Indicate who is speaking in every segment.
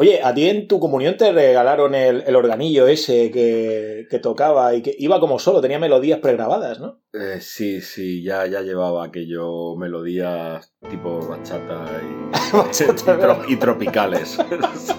Speaker 1: Oye, a ti en tu comunión te regalaron el, el organillo ese que, que, tocaba y que iba como solo, tenía melodías pregrabadas, ¿no?
Speaker 2: Eh, sí, sí, ya, ya llevaba aquello, melodías tipo bachata y,
Speaker 1: Bachata,
Speaker 2: y, tro- y tropicales. Sí.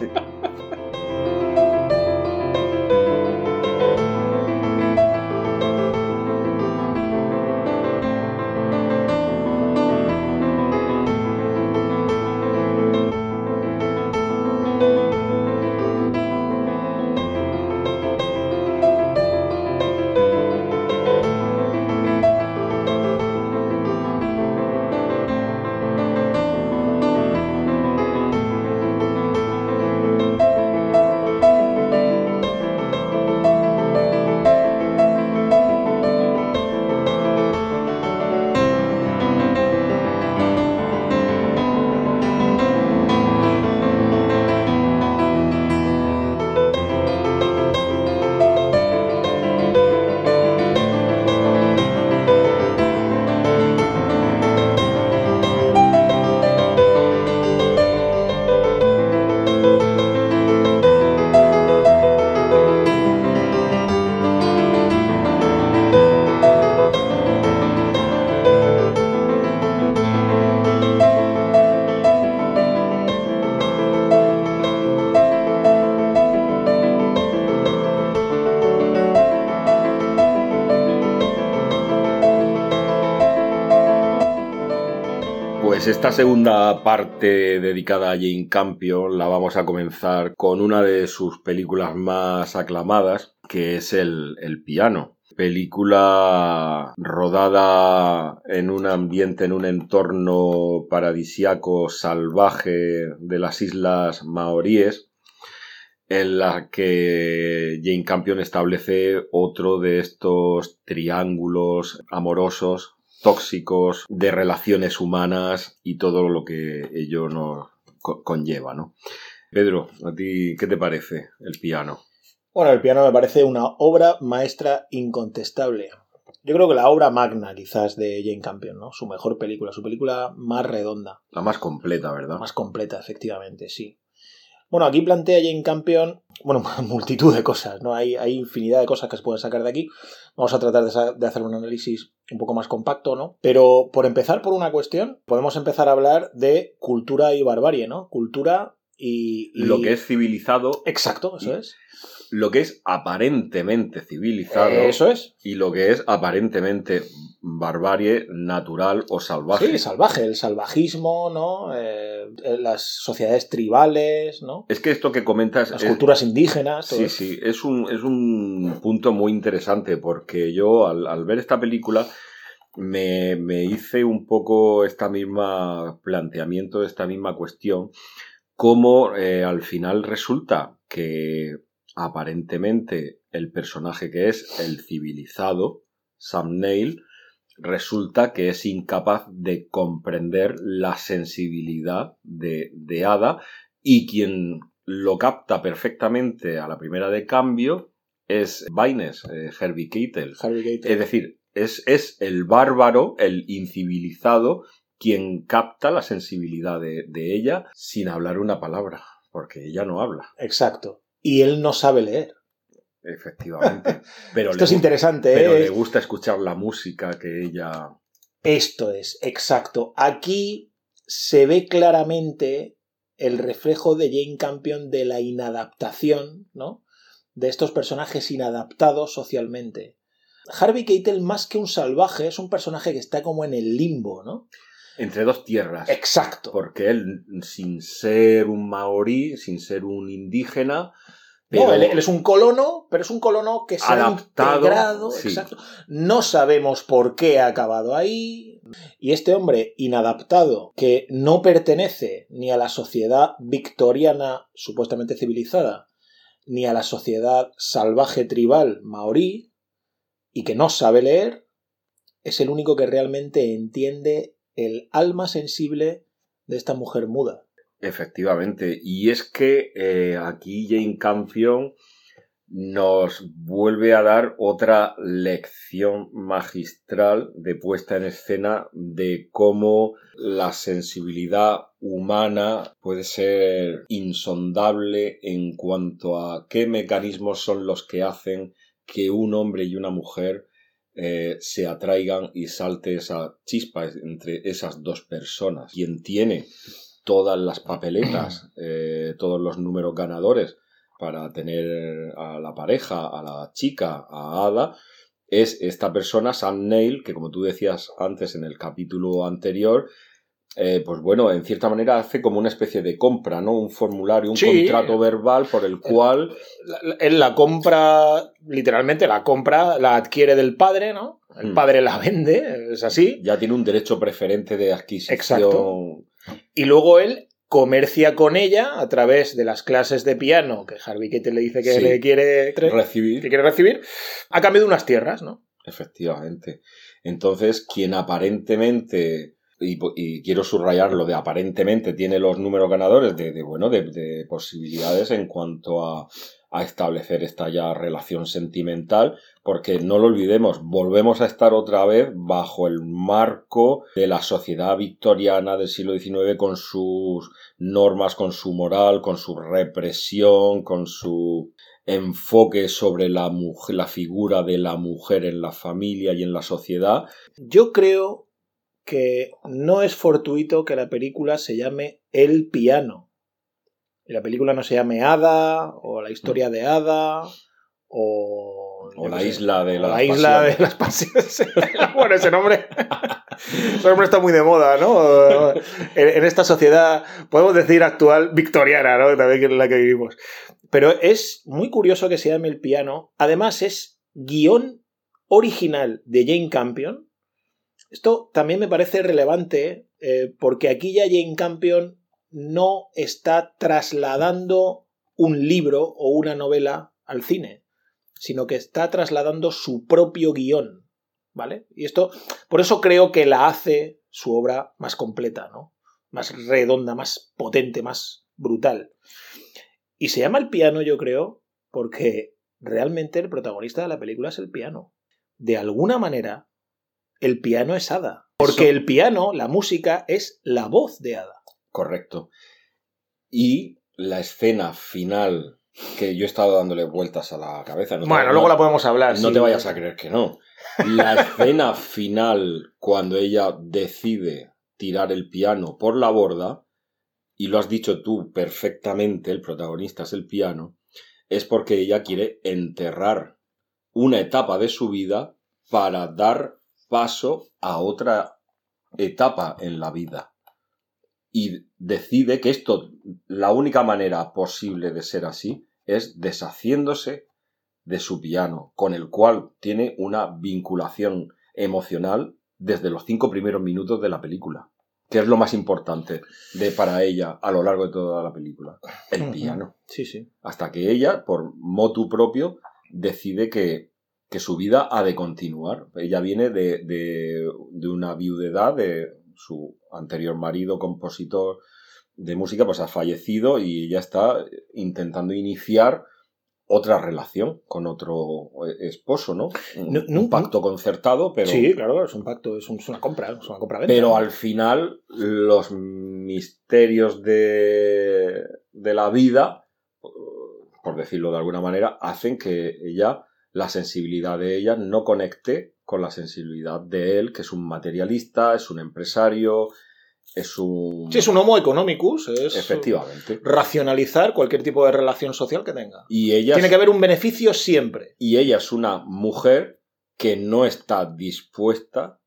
Speaker 2: Esta segunda parte dedicada a Jane Campion la vamos a comenzar con una de sus películas más aclamadas, que es El, El piano. Película rodada en un ambiente, en un entorno paradisiaco salvaje de las islas maoríes, en la que Jane Campion establece otro de estos triángulos amorosos tóxicos de relaciones humanas y todo lo que ello nos co- conlleva, ¿no? Pedro, ¿a ti qué te parece el piano?
Speaker 1: Bueno, el piano me parece una obra maestra incontestable. Yo creo que la obra magna, quizás, de Jane Campion, ¿no? Su mejor película, su película más redonda,
Speaker 2: La más completa, ¿verdad?
Speaker 1: más completa, efectivamente, sí. Bueno, aquí plantea Jane Campion, bueno, multitud de cosas, ¿no? Hay, hay infinidad de cosas que se pueden sacar de aquí. Vamos a tratar de, hacer un análisis un poco más compacto, ¿no? Pero por empezar por una cuestión, podemos empezar a hablar de cultura y barbarie, ¿no? Cultura y... y-
Speaker 2: Lo que es civilizado,
Speaker 1: Exacto, eso es.
Speaker 2: Lo que es aparentemente civilizado
Speaker 1: Eso es.
Speaker 2: y lo que es aparentemente barbarie natural o salvaje.
Speaker 1: Sí, salvaje, el salvajismo, ¿no? Eh, las sociedades tribales, ¿no?
Speaker 2: es que esto que comentas
Speaker 1: Las
Speaker 2: es-
Speaker 1: culturas indígenas,
Speaker 2: Sí, sí, es un, es un punto muy interesante porque yo al, al ver esta película me, me hice un poco esta misma planteamiento, esta misma cuestión, cómo eh, al final resulta que aparentemente el personaje que es el civilizado, Sam Neill, resulta que es incapaz de comprender la sensibilidad de, de Ada y quien lo capta perfectamente a la primera de cambio es Baines, eh, Herbie Keitel.
Speaker 1: Harvey Keitel.
Speaker 2: Es decir, es, es el bárbaro, el incivilizado, quien capta la sensibilidad de, de ella sin hablar una palabra, porque ella no habla,
Speaker 1: Exacto. Y él no sabe leer.
Speaker 2: efectivamente. Pero,
Speaker 1: Esto
Speaker 2: le,
Speaker 1: es interesante,
Speaker 2: pero
Speaker 1: ¿eh?
Speaker 2: le gusta escuchar la música que ella...
Speaker 1: Esto es, exacto. Aquí se ve claramente el reflejo de Jane Campion de la inadaptación, ¿no? De estos personajes inadaptados socialmente. Harvey Keitel, más que un salvaje, es un personaje que está como en el limbo, ¿no?
Speaker 2: Entre dos tierras.
Speaker 1: Exacto.
Speaker 2: Porque él, sin ser un maorí, sin ser un indígena,
Speaker 1: No, él, él es un colono, pero es un colono que se
Speaker 2: Adaptado,
Speaker 1: ha integrado.
Speaker 2: sí.
Speaker 1: Exacto. No sabemos por qué ha acabado ahí. Y este hombre inadaptado, que no pertenece ni a la sociedad victoriana supuestamente civilizada, ni a la sociedad salvaje tribal maorí, y que no sabe leer, es el único que realmente entiende el alma sensible de esta mujer muda.
Speaker 2: Efectivamente. Y es que eh, aquí Jane Campion nos vuelve a dar otra lección magistral de puesta en escena de cómo la sensibilidad humana puede ser insondable en cuanto a qué mecanismos son los que hacen que un hombre y una mujer eh, se atraigan y salte esa chispa entre esas dos personas. Quien tiene todas las papeletas, eh, todos los números ganadores para tener a la pareja, a la chica, a Ada, es esta persona, Sam Neill, que como tú decías antes en el capítulo anterior, eh, pues bueno, en cierta manera hace como una especie de compra, ¿no? Un formulario, un contrato verbal por el cual...
Speaker 1: Él la compra, literalmente la compra, la adquiere del padre, ¿no? El hmm. padre la vende, es así.
Speaker 2: Ya tiene un derecho preferente de adquisición. Exacto.
Speaker 1: Y luego él comercia con ella a través de las clases de piano que Harvey Keitel le dice que le quiere
Speaker 2: recibir.
Speaker 1: que quiere recibir, a cambio de unas tierras, ¿no?
Speaker 2: Efectivamente. Entonces, quien aparentemente y, quiero subrayar lo de aparentemente tiene los números ganadores de, bueno de, posibilidades en cuanto a, a, establecer esta ya relación sentimental porque no lo olvidemos volvemos a estar otra vez bajo el marco de la sociedad victoriana del siglo XIX con sus normas con su moral con su represión con su enfoque sobre la, mujer, la figura de la mujer en la familia y en la sociedad.
Speaker 1: Yo creo que no es fortuito que la película se llame El piano. Y la película no se llame Ada, o la historia de Ada, o...
Speaker 2: o la isla de las
Speaker 1: la isla de las pasiones. bueno, ese nombre... ese nombre está muy de moda, ¿no? En, esta sociedad, podemos decir actual, victoriana, ¿no? También en la que vivimos. Pero es muy curioso que se llame El piano. Además, es guion original de Jane Campion, esto también me parece relevante eh, porque aquí ya Jane Campion no está trasladando un libro o una novela al cine, sino que está trasladando su propio guion, ¿vale? Y esto, por eso creo que la hace su obra más completa, ¿no? Más redonda, más potente, más brutal. Y se llama el piano, yo creo, porque realmente el protagonista de la película es el piano. De alguna manera, el piano es Ada. Porque el piano, la música, es la voz de Ada.
Speaker 2: Correcto. Y la escena final, que yo he estado dándole vueltas a la cabeza.
Speaker 1: bueno, luego la podemos hablar.
Speaker 2: No te vayas a creer que no. La escena final, cuando ella decide tirar el piano por la borda, y lo has dicho tú perfectamente, el protagonista es el piano, es porque ella quiere enterrar una etapa de su vida para dar paso a otra etapa en la vida. Y decide que esto, la única manera posible de ser así, es deshaciéndose de su piano, con el cual tiene una vinculación emocional desde los cinco primeros minutos de la película. que es lo más importante de para ella a lo largo de toda la película? El piano.
Speaker 1: Sí, sí.
Speaker 2: Hasta que ella, por motu propio, decide que que su vida ha de continuar. Ella viene de, de, de una viudedad de su anterior marido, compositor de música, pues ha fallecido y ella está intentando iniciar otra relación con otro esposo, ¿no? Un, pacto concertado, pero...
Speaker 1: Sí, claro, es un pacto, es, una compra, es una compra -venta.
Speaker 2: Pero al final los misterios de, de la vida, por decirlo de alguna manera, hacen que ella la sensibilidad de ella no conecte con la sensibilidad de él, que es un materialista, es un empresario, es un...
Speaker 1: Sí, es un homo economicus, es...
Speaker 2: Efectivamente.
Speaker 1: Racionalizar cualquier tipo de relación social que tenga.
Speaker 2: Y ella...
Speaker 1: Tiene que haber un beneficio siempre.
Speaker 2: Y ella es una mujer que no está dispuesta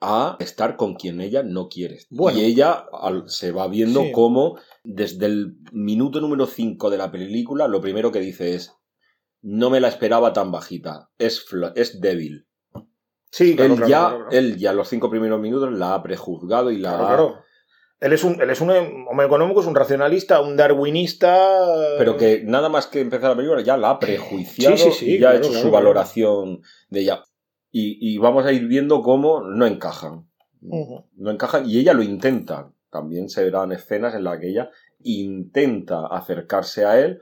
Speaker 2: a estar con quien ella no quiere. y ella se va viendo como desde el minuto número 5 de la película lo primero que dice es no me la esperaba tan bajita. Es, es débil.
Speaker 1: Sí,
Speaker 2: claro, él, ya, él ya los cinco primeros minutos la ha prejuzgado y la
Speaker 1: ha... Él es un, él es un hombre económico, es un racionalista, un darwinista.
Speaker 2: Pero que nada más que empezar la película ya la ha prejuiciado y ya ha hecho su valoración de ella. Y, vamos a ir viendo cómo no encajan. No encajan y ella lo intenta. También se verán escenas en las que ella intenta acercarse a él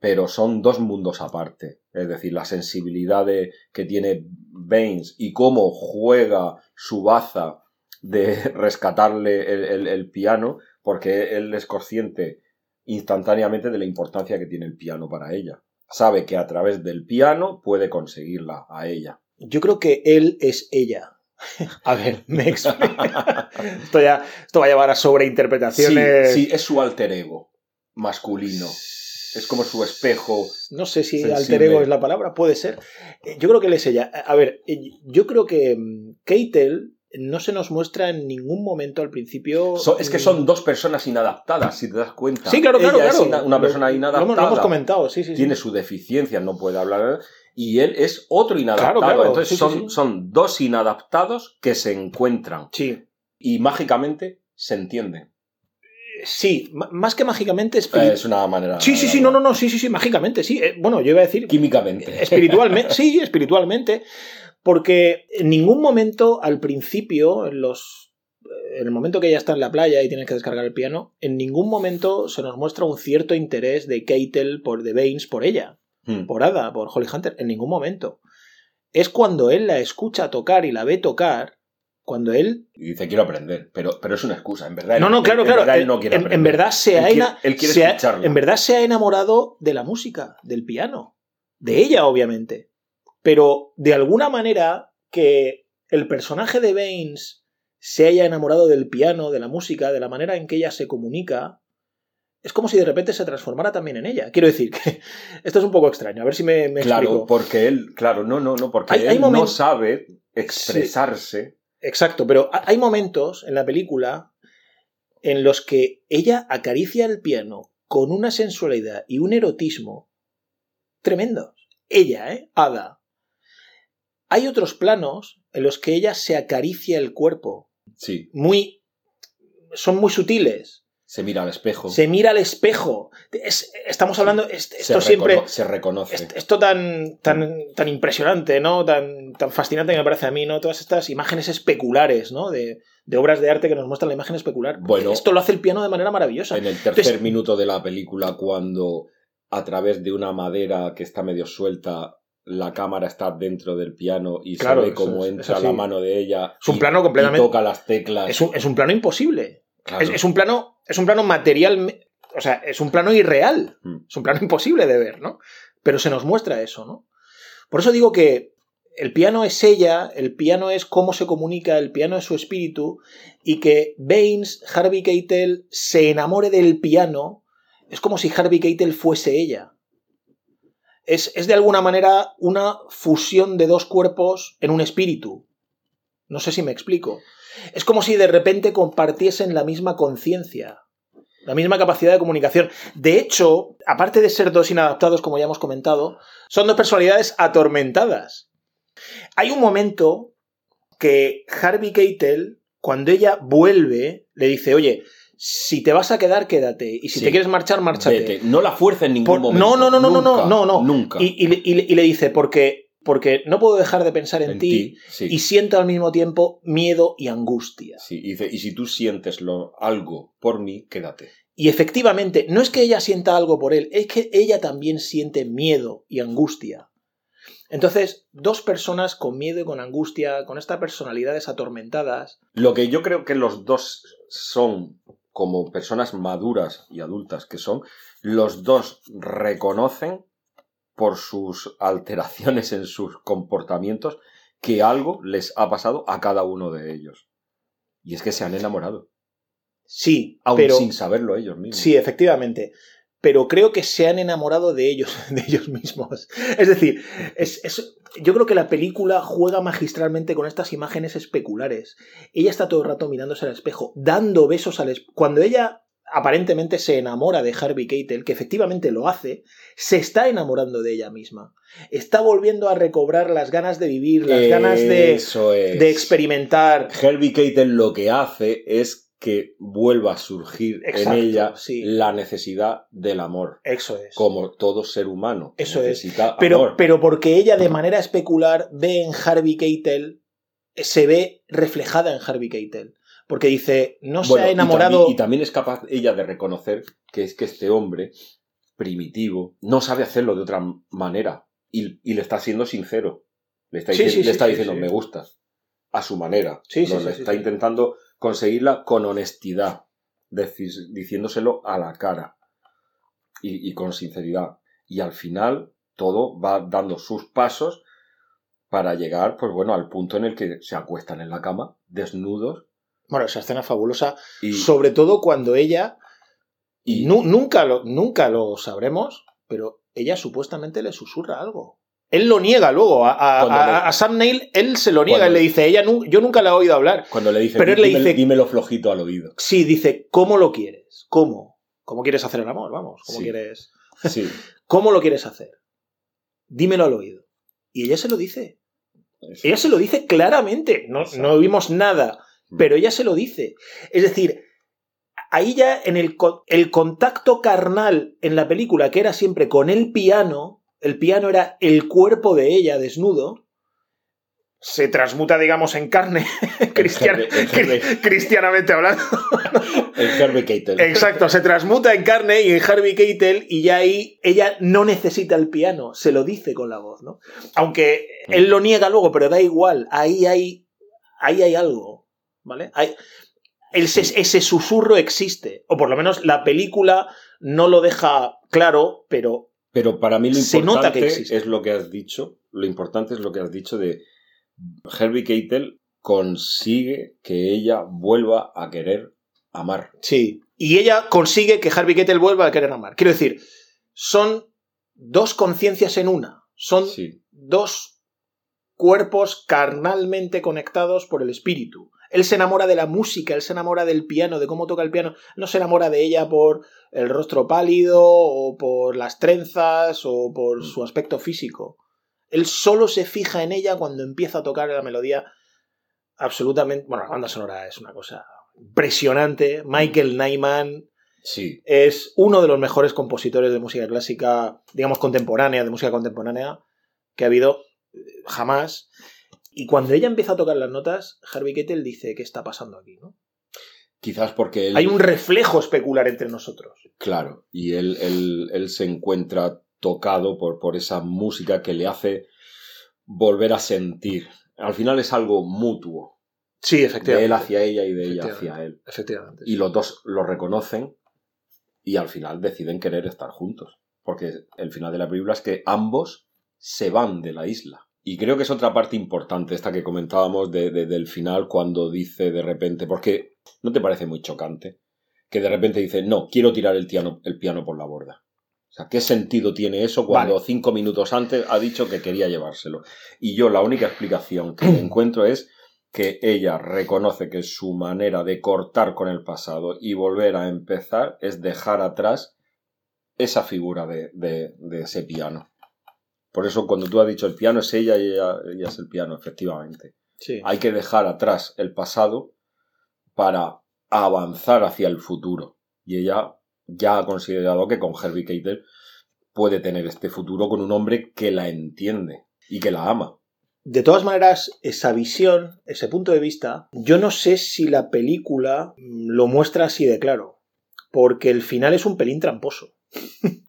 Speaker 2: pero son dos mundos aparte. Es decir, la sensibilidad de- que tiene Baines y cómo juega su baza de rescatarle el, el- el piano, porque él es consciente instantáneamente de la importancia que tiene el piano para ella. Sabe que a través del piano puede conseguirla a ella.
Speaker 1: Yo creo que él es ella. A ver, me explico. esto, ya, esto va a llevar a
Speaker 2: Sí,
Speaker 1: sobreinterpretaciones.
Speaker 2: sí, es su alter ego masculino. Es como su espejo.
Speaker 1: No sé si
Speaker 2: sensible.
Speaker 1: alter ego es la palabra, puede ser. Eh, Yo creo que él es ella. A ver, eh, yo creo que mm, Keitel no se nos muestra en ningún momento al principio.
Speaker 2: So- es que son dos personas inadaptadas, si te das cuenta.
Speaker 1: Sí, claro, claro,
Speaker 2: Ella es
Speaker 1: claro.
Speaker 2: ina- una persona
Speaker 1: Lo- lo
Speaker 2: inadaptada.
Speaker 1: hemos- Lo hemos comentado, sí, sí. sí.
Speaker 2: tiene su deficiencia, no puede hablar. Y él es otro inadaptado.
Speaker 1: Claro, claro,
Speaker 2: Entonces
Speaker 1: sí,
Speaker 2: son,
Speaker 1: sí.
Speaker 2: son dos inadaptados que se encuentran
Speaker 1: Sí.
Speaker 2: y mágicamente se entienden.
Speaker 1: Sí, más que mágicamente
Speaker 2: Eh,
Speaker 1: espiritualmente.
Speaker 2: Es una manera.
Speaker 1: Sí, sí, sí, no, no, no, sí, sí, sí, mágicamente, sí. Eh, Bueno, yo iba a decir
Speaker 2: Químicamente.
Speaker 1: espiritualmente, sí, espiritualmente, porque en ningún momento al principio, en los en el momento que ella está en la playa y tiene que descargar el piano, en ningún momento se nos muestra un cierto interés de Keitel por de Baines por ella,
Speaker 2: Hmm.
Speaker 1: por Ada, por Holly Hunter, en ningún momento. Es cuando él la escucha tocar y la ve tocar, cuando él
Speaker 2: Y dice, quiero aprender. Pero, pero es una excusa, en verdad.
Speaker 1: no, no,
Speaker 2: él-
Speaker 1: claro,
Speaker 2: en
Speaker 1: claro.
Speaker 2: verdad él
Speaker 1: En,
Speaker 2: no quiere
Speaker 1: en- verdad se
Speaker 2: Él
Speaker 1: ha,
Speaker 2: quiere-
Speaker 1: ena-
Speaker 2: él quiere
Speaker 1: se ha-
Speaker 2: escucharla.
Speaker 1: en verdad se ha enamorado de la música, del piano, de ella, obviamente. Pero de alguna manera que el personaje de Baines se haya enamorado del piano, de la música, de la manera en que ella se comunica, es como si de repente se transformara también en ella. Quiero decir que esto es un poco extraño. A ver si me, me
Speaker 2: Claro,
Speaker 1: explico.
Speaker 2: porque él, claro, no, no, no, porque
Speaker 1: Hay- hay
Speaker 2: él no sabe expresarse.
Speaker 1: Exacto, pero ha- hay momentos en la película en los que ella acaricia el piano con una sensualidad y un erotismo tremendos. Ella, ¿eh? Ada. Hay otros planos en los que ella se acaricia el cuerpo,
Speaker 2: Sí,
Speaker 1: muy... son muy sutiles.
Speaker 2: Se mira al espejo.
Speaker 1: Se mira al espejo. Es- estamos hablando... es-
Speaker 2: se
Speaker 1: Esto siempre...
Speaker 2: se reconoce.
Speaker 1: Est- Esto tan, tan, tan impresionante, ¿no? Tan, tan fascinante que me parece a mí, ¿no? Todas estas imágenes especulares, ¿no? De, de obras de arte que nos muestran la imagen especular.
Speaker 2: Bueno.
Speaker 1: Esto lo hace el piano de manera maravillosa.
Speaker 2: En el tercer
Speaker 1: Entonces-
Speaker 2: minuto de la película, cuando a través de una madera que está medio suelta, la cámara está dentro del piano y
Speaker 1: Claro,
Speaker 2: se ve cómo
Speaker 1: es-
Speaker 2: entra la mano de ella.
Speaker 1: Es un
Speaker 2: y-
Speaker 1: plano
Speaker 2: y
Speaker 1: completamente...
Speaker 2: toca las teclas.
Speaker 1: Es un, es un plano imposible.
Speaker 2: Claro.
Speaker 1: Es, es un plano, es un plano material... O sea, es un plano irreal.
Speaker 2: Mm.
Speaker 1: Es un plano imposible de ver, ¿no? Pero se nos muestra eso, ¿no? Por eso digo que el piano es ella, el piano es cómo se comunica, el piano es su espíritu, y que Baines, Harvey Keitel, se enamore del piano, es como si Harvey Keitel fuese ella. Es, es de alguna manera una fusión de dos cuerpos en un espíritu. No sé si me explico. Es como si de repente compartiesen la misma conciencia, la misma capacidad de comunicación. De hecho, aparte de ser dos inadaptados, como ya hemos comentado, son dos personalidades atormentadas. Hay un momento que Harvey Keitel, cuando ella vuelve, le dice, oye, si te vas a quedar, quédate. Y si
Speaker 2: Sí.
Speaker 1: te quieres marchar, márchate.
Speaker 2: Vete. No la fuerza en ningún
Speaker 1: Por-
Speaker 2: momento.
Speaker 1: no, no, no, no, no,
Speaker 2: Nunca,
Speaker 1: no, no.
Speaker 2: Nunca.
Speaker 1: Y, y le- y le- y le dice, porque, porque no puedo dejar de pensar en,
Speaker 2: en
Speaker 1: ti,
Speaker 2: sí.
Speaker 1: y siento al mismo tiempo miedo y angustia.
Speaker 2: Sí, y dice, y si tú sientes lo, algo por mí, quédate.
Speaker 1: Y efectivamente, no es que ella sienta algo por él, es que ella también siente miedo y angustia. Entonces, dos personas con miedo y con angustia, con estas personalidades atormentadas,
Speaker 2: Lo que yo creo que los dos son, como personas maduras y adultas que son, los dos reconocen por sus alteraciones en sus comportamientos que algo les ha pasado a cada uno de ellos. Y es que se han enamorado,
Speaker 1: sí,
Speaker 2: aún
Speaker 1: pero
Speaker 2: sin saberlo ellos mismos.
Speaker 1: sí, efectivamente. Pero creo que se han enamorado de ellos, de ellos mismos. Es decir, es, es- yo creo que la película juega magistralmente con estas imágenes especulares. Ella está todo el rato mirándose al espejo, dando besos al espejo. Cuando ella aparentemente se enamora de Harvey Keitel, que efectivamente lo hace, se está enamorando de ella misma. Está volviendo a recobrar las ganas de vivir, las ganas de,
Speaker 2: Eso es.
Speaker 1: de experimentar.
Speaker 2: Herbie Keitel lo que hace es que vuelva a surgir
Speaker 1: Exacto,
Speaker 2: en ella
Speaker 1: sí.
Speaker 2: la necesidad del amor,
Speaker 1: Eso es.
Speaker 2: como todo ser humano.
Speaker 1: Eso es.
Speaker 2: necesita
Speaker 1: Pero,
Speaker 2: amor.
Speaker 1: pero porque ella de manera especular ve en Harvey Keitel, se ve reflejada en Harvey Keitel. Porque dice, no se ha
Speaker 2: y
Speaker 1: enamorado...
Speaker 2: también- Y también, es capaz ella de reconocer que es que este hombre primitivo, no sabe hacerlo de otra manera y, y le está siendo sincero. Le está,
Speaker 1: Sí,
Speaker 2: dici-
Speaker 1: sí,
Speaker 2: le está
Speaker 1: sí,
Speaker 2: diciendo, me gustas, a su manera.
Speaker 1: Sí,
Speaker 2: No, le está intentando conseguirla con honestidad, diciéndoselo a la cara y, y con sinceridad. Y al final todo va dando sus pasos para llegar, pues bueno, al punto en el que se acuestan en la cama, desnudos,
Speaker 1: Bueno, esa escena fabulosa,
Speaker 2: y,
Speaker 1: sobre todo cuando ella,
Speaker 2: y-
Speaker 1: nu- nunca, lo, nunca lo sabremos, pero ella supuestamente le susurra algo. Él lo niega luego. A, a-
Speaker 2: le-
Speaker 1: Sam Neill, él se lo niega
Speaker 2: Cuando-
Speaker 1: y le dice, ella nu- yo nunca la he oído hablar.
Speaker 2: cuando le dice,
Speaker 1: pero él le
Speaker 2: "Dime-
Speaker 1: dice-
Speaker 2: dímelo flojito al oído.
Speaker 1: Sí, dice, ¿cómo lo quieres? ¿Cómo? ¿Cómo quieres hacer el amor? Vamos, ¿cómo
Speaker 2: Sí.
Speaker 1: quieres?
Speaker 2: Sí,
Speaker 1: ¿Cómo lo quieres hacer? Dímelo al oído. Y ella se lo dice. Ella se lo dice claramente. No,
Speaker 2: Exacto.
Speaker 1: no vimos nada, pero ella se lo dice. Es decir, ahí ya en el, el contacto carnal en la película, que era siempre con el piano, el piano era el cuerpo de ella desnudo, se transmuta, digamos, en carne, cristian-
Speaker 2: Harvey- en
Speaker 1: cristianamente hablando.
Speaker 2: el Harvey Keitel.
Speaker 1: Exacto, se transmuta en carne y en Harvey Keitel y ya ahí ella no necesita el piano, se lo dice con la voz, ¿no? Aunque él lo niega luego, pero da igual, ahí hay, ahí hay algo, ¿vale? Hay, ese, ese susurro existe, o por lo menos la película no lo deja claro, pero
Speaker 2: Pero para mí lo
Speaker 1: Se nota que
Speaker 2: importante
Speaker 1: existe.
Speaker 2: es lo que has dicho. Lo importante es lo que has dicho de Harvey Keitel consigue que ella vuelva a querer amar.
Speaker 1: sí. Y ella consigue que Harvey Keitel vuelva a querer amar. Quiero decir, son dos conciencias en una, son
Speaker 2: Sí,
Speaker 1: dos cuerpos carnalmente conectados por el espíritu. Él se enamora de la música, él se enamora del piano, de cómo toca el piano. No se enamora de ella por el rostro pálido o por las trenzas o por su aspecto físico. Él solo se fija en ella cuando empieza a tocar la melodía absolutamente... Bueno, la banda sonora es una cosa impresionante. Michael Nyman
Speaker 2: sí.
Speaker 1: es uno de los mejores compositores de música clásica, digamos contemporánea, de música contemporánea, que ha habido eh, jamás. Y cuando ella empieza a tocar las notas, Harvey Keitel dice, ¿qué está pasando aquí? ¿no?
Speaker 2: Quizás porque él...
Speaker 1: Hay un reflejo especular entre nosotros.
Speaker 2: Claro, y él, él, él se encuentra tocado por, por esa música que le hace volver a sentir. Al final es algo mutuo,
Speaker 1: Sí,
Speaker 2: de él
Speaker 1: efectivamente.
Speaker 2: hacia ella y de ella
Speaker 1: Efectivamente.
Speaker 2: hacia él.
Speaker 1: Efectivamente.
Speaker 2: Y los dos lo reconocen y al final deciden querer estar juntos. Porque el final de la película es que ambos se van de la isla. Y creo que es otra parte importante, esta que comentábamos de- de- del final, cuando dice de repente, porque ¿no te parece muy chocante? Que de repente dice, no, quiero tirar el piano, el piano por la borda. O sea, ¿qué sentido tiene eso cuando
Speaker 1: Vale.
Speaker 2: cinco minutos antes ha dicho que quería llevárselo? Y yo la única explicación que encuentro es que ella reconoce que su manera de cortar con el pasado y volver a empezar es dejar atrás esa figura de, de- de ese piano. Por eso cuando tú has dicho el piano es ella y ella, ella es el piano, efectivamente.
Speaker 1: Sí.
Speaker 2: Hay que dejar atrás el pasado para avanzar hacia el futuro. Y ella ya ha considerado que con Herbie Keitel puede tener este futuro con un hombre que la entiende y que la ama.
Speaker 1: De todas maneras, esa visión, ese punto de vista, yo no sé si la película mm, lo muestra así de claro. Porque el final es un pelín tramposo.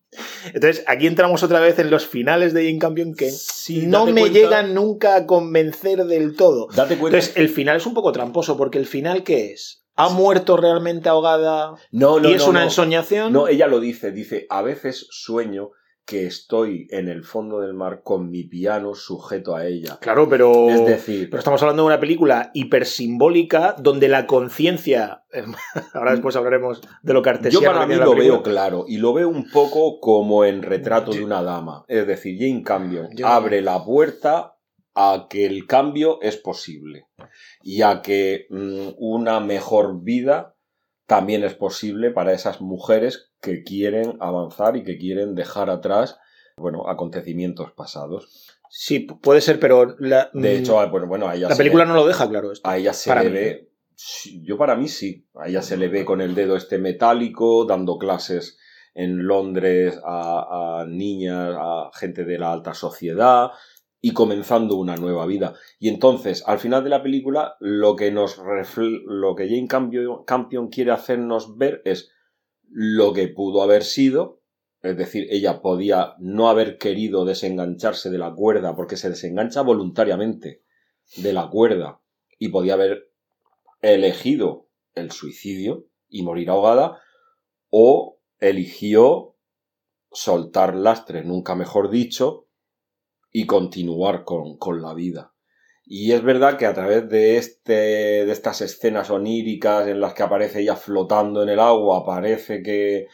Speaker 1: Entonces, aquí entramos otra vez en los finales de Jane Campion que
Speaker 2: Sí,
Speaker 1: no me
Speaker 2: cuenta-
Speaker 1: llegan nunca a convencer del todo.
Speaker 2: Date cuenta.
Speaker 1: Entonces, el final es un poco tramposo, porque el final, ¿qué es? ¿Ha muerto realmente ahogada
Speaker 2: no, no,
Speaker 1: y es
Speaker 2: no,
Speaker 1: una
Speaker 2: no.
Speaker 1: ensoñación?
Speaker 2: No, ella lo dice, dice, a veces sueño que estoy en el fondo del mar con mi piano sujeto a ella.
Speaker 1: Claro, pero...
Speaker 2: Es decir,
Speaker 1: Pero estamos hablando de una película hipersimbólica donde la conciencia. Ahora después hablaremos de lo
Speaker 2: yo
Speaker 1: cartesiano.
Speaker 2: para
Speaker 1: que
Speaker 2: mí lo
Speaker 1: película.
Speaker 2: veo claro y lo veo un poco como en retrato
Speaker 1: Yo-
Speaker 2: de una dama. Es decir, Jane Campion
Speaker 1: Yo-
Speaker 2: abre la puerta a que el cambio es posible y a que mm, una mejor vida también es posible para esas mujeres que quieren avanzar y que quieren dejar atrás, bueno, acontecimientos pasados.
Speaker 1: Sí, pu- puede ser, pero la,
Speaker 2: De
Speaker 1: mm,
Speaker 2: hecho, bueno, bueno, a ella
Speaker 1: la
Speaker 2: se
Speaker 1: película
Speaker 2: le-
Speaker 1: no lo deja claro esto.
Speaker 2: a ella se
Speaker 1: Para
Speaker 2: le
Speaker 1: mí.
Speaker 2: ve. Yo para mí sí. A ella se le ve con el dedo este metálico, dando clases en Londres a, a niñas, a gente de la alta sociedad y comenzando una nueva vida. Y entonces, al final de la película, lo que nos lo que Jane Campion, Campion quiere hacernos ver es lo que pudo haber sido Es decir, ella podía no haber querido desengancharse de la cuerda porque se desengancha voluntariamente de la cuerda y podía haber elegido el suicidio y morir ahogada o eligió soltar lastre, nunca mejor dicho, y continuar con, con la vida. Y es verdad que a través de, este, de estas escenas oníricas en las que aparece ella flotando en el agua, parece que,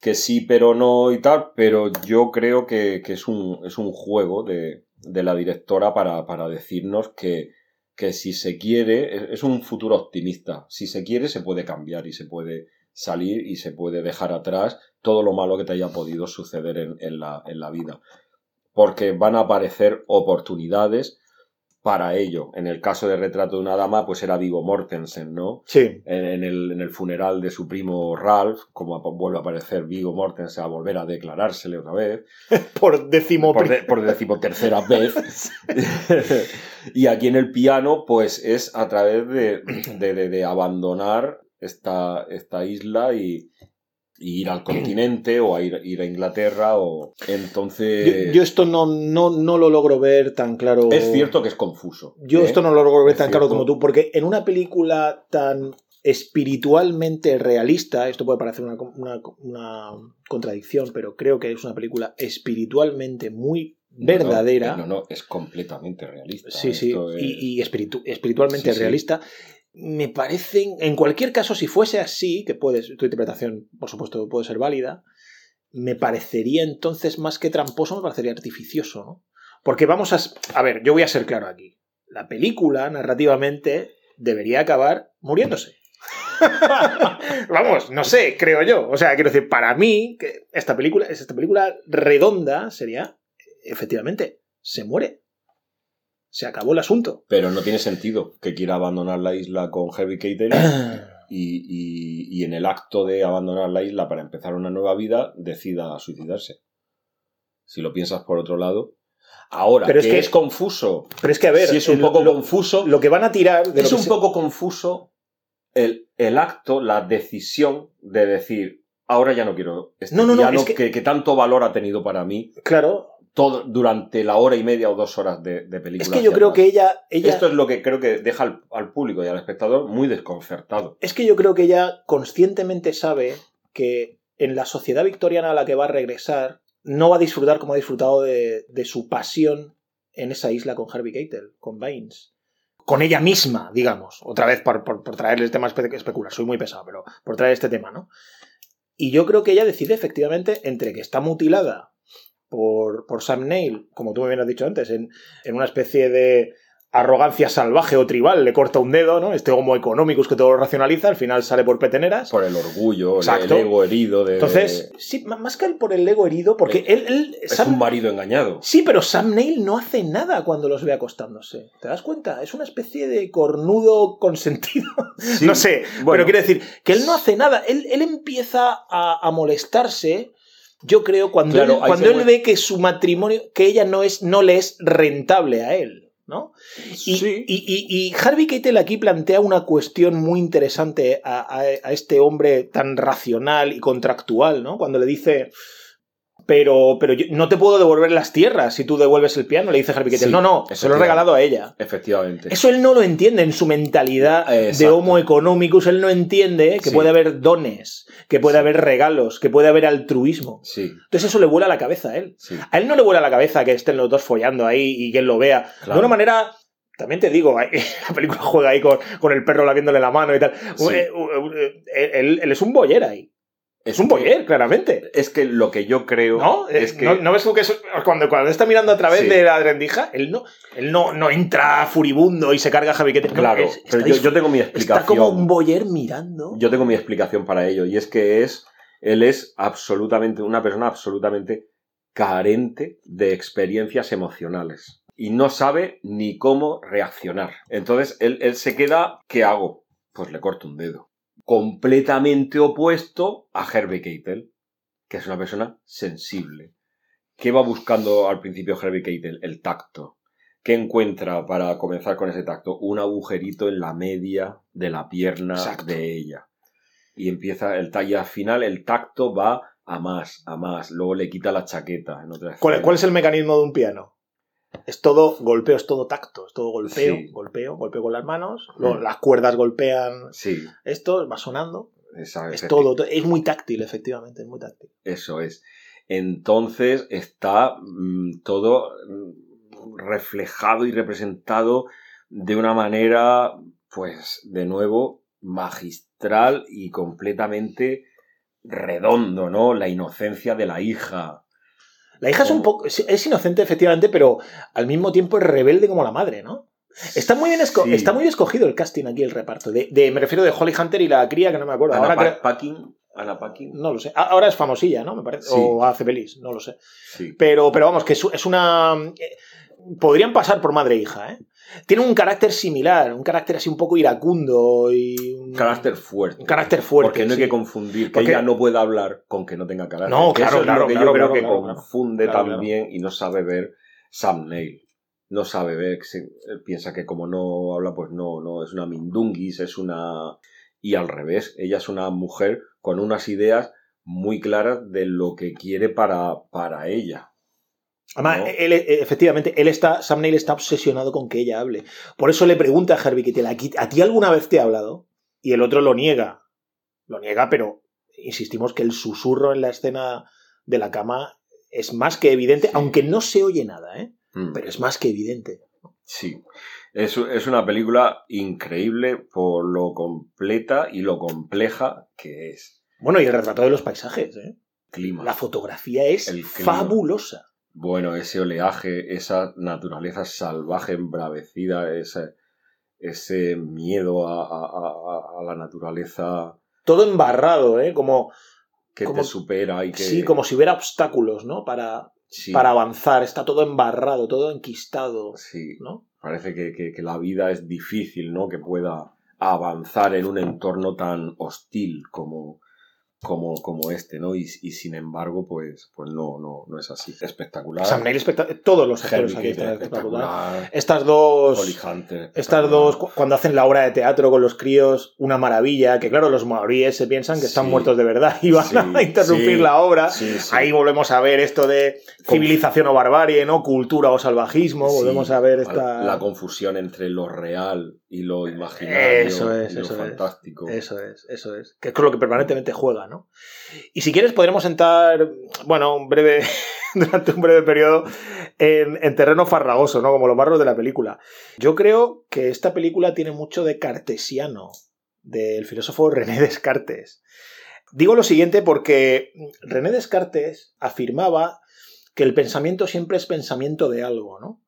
Speaker 2: que sí, pero no y tal, pero yo creo que, que es, un, es un juego de, de la directora para, para decirnos que, que si se quiere, es un futuro optimista, si se quiere se puede cambiar y se puede salir y se puede dejar atrás todo lo malo que te haya podido suceder en, en, la, en la vida. Porque van a aparecer oportunidades para ello. En el caso de Retrato de una Dama, pues era Vigo Mortensen, ¿no?
Speaker 1: Sí.
Speaker 2: En, en, el, en el funeral de su primo Ralph, como vuelve a aparecer Vigo Mortensen a volver a declarársele otra vez.
Speaker 1: por décimo...
Speaker 2: Por, de, por decimotercera vez. y aquí en el piano, pues es a través de, de, de, abandonar esta, esta isla y ir al continente o a ir, ir, a Inglaterra o entonces
Speaker 1: yo, yo esto no, no, no, lo logro ver tan claro
Speaker 2: es cierto que es confuso
Speaker 1: yo ¿eh? esto no lo logro ver es tan cierto. claro como tú porque en una película tan espiritualmente realista esto puede parecer una, una, una contradicción pero creo que es una película espiritualmente muy verdadera
Speaker 2: no no, no es completamente realista
Speaker 1: sí sí es... y, y espiritu espiritualmente sí, realista sí me parecen, en cualquier caso, si fuese así, que puede, tu interpretación, por supuesto, puede ser válida, me parecería entonces más que tramposo, me parecería artificioso, ¿no? Porque vamos a... A ver, yo voy a ser claro aquí. La película, narrativamente, debería acabar muriéndose. vamos, no sé, creo yo. O sea, quiero decir, para mí, que esta película, esta película redonda sería, efectivamente, se muere se acabó el asunto.
Speaker 2: Pero no tiene sentido que quiera abandonar la isla con Heavy Keitel y, y, y, en el acto de abandonar la isla para empezar una nueva vida decida suicidarse. Si lo piensas por otro lado. Ahora,
Speaker 1: pero es
Speaker 2: que, es confuso.
Speaker 1: Pero es que, a ver,
Speaker 2: si es un poco
Speaker 1: lo,
Speaker 2: confuso.
Speaker 1: Lo que van a tirar. De
Speaker 2: es
Speaker 1: lo
Speaker 2: un
Speaker 1: se...
Speaker 2: poco confuso el, el acto, la decisión de decir, ahora ya no quiero este
Speaker 1: no, no, no, es que
Speaker 2: tanto valor ha tenido para mí.
Speaker 1: Claro,
Speaker 2: todo, durante la hora y media o dos horas de, de película.
Speaker 1: Es que yo creo que ella, ella,
Speaker 2: Esto es lo que creo que deja al, al, público y al espectador muy desconcertado.
Speaker 1: Es que yo creo que ella conscientemente sabe que en la sociedad victoriana a la que va a regresar no va a disfrutar como ha disfrutado de, de su pasión en esa isla con Harvey Keitel, con Baines. Con ella misma, digamos. Otra vez por, por, por traerle el tema espe especular. Soy muy pesado, pero por traer este tema, ¿no? Y yo creo que ella decide efectivamente entre que está mutilada por, por Sam Neill, como tú me has dicho antes, en, en, una especie de arrogancia salvaje o tribal, le corta un dedo, ¿no? Este homo económicus que todo lo racionaliza, al final sale por peteneras.
Speaker 2: Por el orgullo, Exacto. el ego herido de...
Speaker 1: Entonces, sí, más que el por el ego herido, porque él... él
Speaker 2: es Sam... un marido engañado.
Speaker 1: Sí, pero Sam Neill no hace nada cuando los ve acostándose. ¿Te das cuenta? Es una especie de cornudo consentido. Sí, no sé, bueno. pero quiero decir, que él no hace nada. Él, él empieza a, a molestarse yo creo cuando claro, él, cuando él ve que su matrimonio, que ella no es, no le es rentable a él, ¿no? Y,
Speaker 2: sí.
Speaker 1: y, y, y Harvey Keitel aquí plantea una cuestión muy interesante a, a, a, este hombre tan racional y contractual, ¿no? Cuando le dice, pero, pero yo no te puedo devolver las tierras si tú devuelves el piano, le dice Harvey Keitel. Sí, no, no, se lo he regalado a ella.
Speaker 2: Efectivamente.
Speaker 1: Eso él no lo entiende en su mentalidad Exacto. de homo economicus. Él no entiende que sí. puede haber dones, que puede sí. haber regalos, que puede haber altruismo.
Speaker 2: Sí.
Speaker 1: Entonces eso le vuela a la cabeza a él. A él no le vuela a la cabeza que estén los dos follando ahí y que él lo vea. Claro. De una manera también te digo, la película juega ahí con, con el perro laviéndole la mano y tal. Sí. Él, él, es un boyer ahí. Es un boyer, claramente.
Speaker 2: Es que lo que yo creo.
Speaker 1: ¿No?
Speaker 2: Es que...
Speaker 1: ¿No, ¿No, ves tú que es, cuando, cuando está mirando a través sí. de la rendija, él no, él no, no entra furibundo y se carga a Javi no,
Speaker 2: Claro,
Speaker 1: es,
Speaker 2: pero yo, yo, tengo mi explicación.
Speaker 1: Está como un boyer mirando.
Speaker 2: Yo tengo mi explicación para ello, y es que es. Él es absolutamente. Una persona absolutamente carente de experiencias emocionales. Y no sabe ni cómo reaccionar. Entonces, él, él se queda. ¿Qué hago? Pues le corto un dedo completamente opuesto a Herbie Keitel, que es una persona sensible. ¿Qué va buscando al principio Herbie Keitel? El tacto. ¿Qué encuentra para comenzar con ese tacto? Un agujerito en la media de la pierna Exacto. de ella. Y empieza el taller final, el tacto va a más, a más. Luego le quita la chaqueta. En otra
Speaker 1: ¿Cuál,
Speaker 2: escena.
Speaker 1: cuál es el mecanismo de un piano? Es todo golpeo, es todo tacto, es todo golpeo,
Speaker 2: Sí.
Speaker 1: golpeo, golpeo con las manos, luego
Speaker 2: Mm.
Speaker 1: las cuerdas golpean
Speaker 2: Sí,
Speaker 1: esto, va sonando,
Speaker 2: esa-
Speaker 1: es todo, to- es muy táctil, efectivamente, es muy táctil.
Speaker 2: Eso es. Entonces está mm, todo mm, reflejado y representado de una manera, pues, de nuevo, magistral y completamente redondo, ¿no? La inocencia de la hija.
Speaker 1: La hija es un poco, es, inocente, efectivamente, pero al mismo tiempo es rebelde como la madre, ¿no? Está muy bien, esco-
Speaker 2: Sí.
Speaker 1: está muy escogido el casting aquí, el reparto. De, de- me refiero de Holly Hunter y la cría, que no me acuerdo.
Speaker 2: Ana
Speaker 1: Ahora
Speaker 2: Pa-
Speaker 1: creo-
Speaker 2: Paquin, Ana Paquin.
Speaker 1: no lo sé. Ahora es famosilla, ¿no? Me parece.
Speaker 2: Sí.
Speaker 1: O hace pelis, no lo sé.
Speaker 2: Sí.
Speaker 1: Pero, pero vamos, que es, es una. eh, Podrían pasar por madre e hija, ¿eh? Tiene un carácter similar, un carácter así un poco iracundo y. Un
Speaker 2: carácter fuerte.
Speaker 1: un carácter fuerte.
Speaker 2: Porque no hay
Speaker 1: sí.
Speaker 2: que confundir que
Speaker 1: Porque-
Speaker 2: ella no pueda hablar con que no tenga carácter.
Speaker 1: No, claro,
Speaker 2: Eso es
Speaker 1: claro,
Speaker 2: lo que
Speaker 1: claro,
Speaker 2: yo creo que confunde también y no sabe ver Sam Neill. No sabe ver, él piensa que como no habla, pues no, no, es una mindunguis, es una... Y al revés, ella es una mujer con unas ideas muy claras de lo que quiere para, para ella.
Speaker 1: Además,
Speaker 2: ¿no?
Speaker 1: él, eh, efectivamente, él está, Sam Neill está obsesionado con que ella hable. Por eso le pregunta a Harvey Keitel, ¿a ti- ¿a ti alguna vez te ha hablado? Y el otro lo niega. Lo niega, pero insistimos que el susurro en la escena de la cama es más que evidente, aunque no se oye nada, ¿eh?
Speaker 2: Mm.
Speaker 1: Pero es más que evidente.
Speaker 2: Sí, es, es una película increíble por lo completa y lo compleja que es.
Speaker 1: Bueno, y el retrato de los paisajes, ¿eh?
Speaker 2: Clima.
Speaker 1: La fotografía es fabulosa.
Speaker 2: Bueno, ese oleaje, esa naturaleza salvaje, embravecida, ese, ese miedo a, a- a- a la naturaleza
Speaker 1: Todo embarrado, ¿eh? Como,
Speaker 2: que
Speaker 1: Como-
Speaker 2: te supera y que...
Speaker 1: sí, como si hubiera obstáculos, ¿no? Para,
Speaker 2: Sí,
Speaker 1: para avanzar. Está todo embarrado, todo enquistado,
Speaker 2: sí,
Speaker 1: ¿no?
Speaker 2: parece que, que- que la vida es difícil, ¿no? Que pueda avanzar en un entorno tan hostil como, como, como este, ¿no? Y, y sin embargo, pues, pues no, no, no es así. Espectacular.
Speaker 1: Sam Neill espectac- todos los actores aquí están espectaculares.
Speaker 2: espectacular.
Speaker 1: Estas dos,
Speaker 2: Hunter.
Speaker 1: estas
Speaker 2: espectacular.
Speaker 1: dos, cu- cuando hacen la obra de teatro con los críos, una maravilla, que claro, los maoríes se piensan que están
Speaker 2: Sí.
Speaker 1: muertos de verdad y van
Speaker 2: Sí,
Speaker 1: a interrumpir
Speaker 2: sí,
Speaker 1: la obra. Ahí volvemos a ver esto de civilización o barbarie, ¿no? Cultura o salvajismo, volvemos a ver esta...
Speaker 2: La confusión entre lo real y lo imaginario.
Speaker 1: Eso es,
Speaker 2: y lo
Speaker 1: eso es.
Speaker 2: fantástico.
Speaker 1: Eso es, eso es. Que es con lo que permanentemente Y si quieres podremos entrar, bueno, un breve, durante un breve periodo en, en terreno farragoso, ¿no? Como los barros de la película. Yo creo que esta película tiene mucho de cartesiano, del filósofo René Descartes. Digo lo siguiente porque René Descartes afirmaba que el pensamiento siempre es pensamiento de algo, ¿no?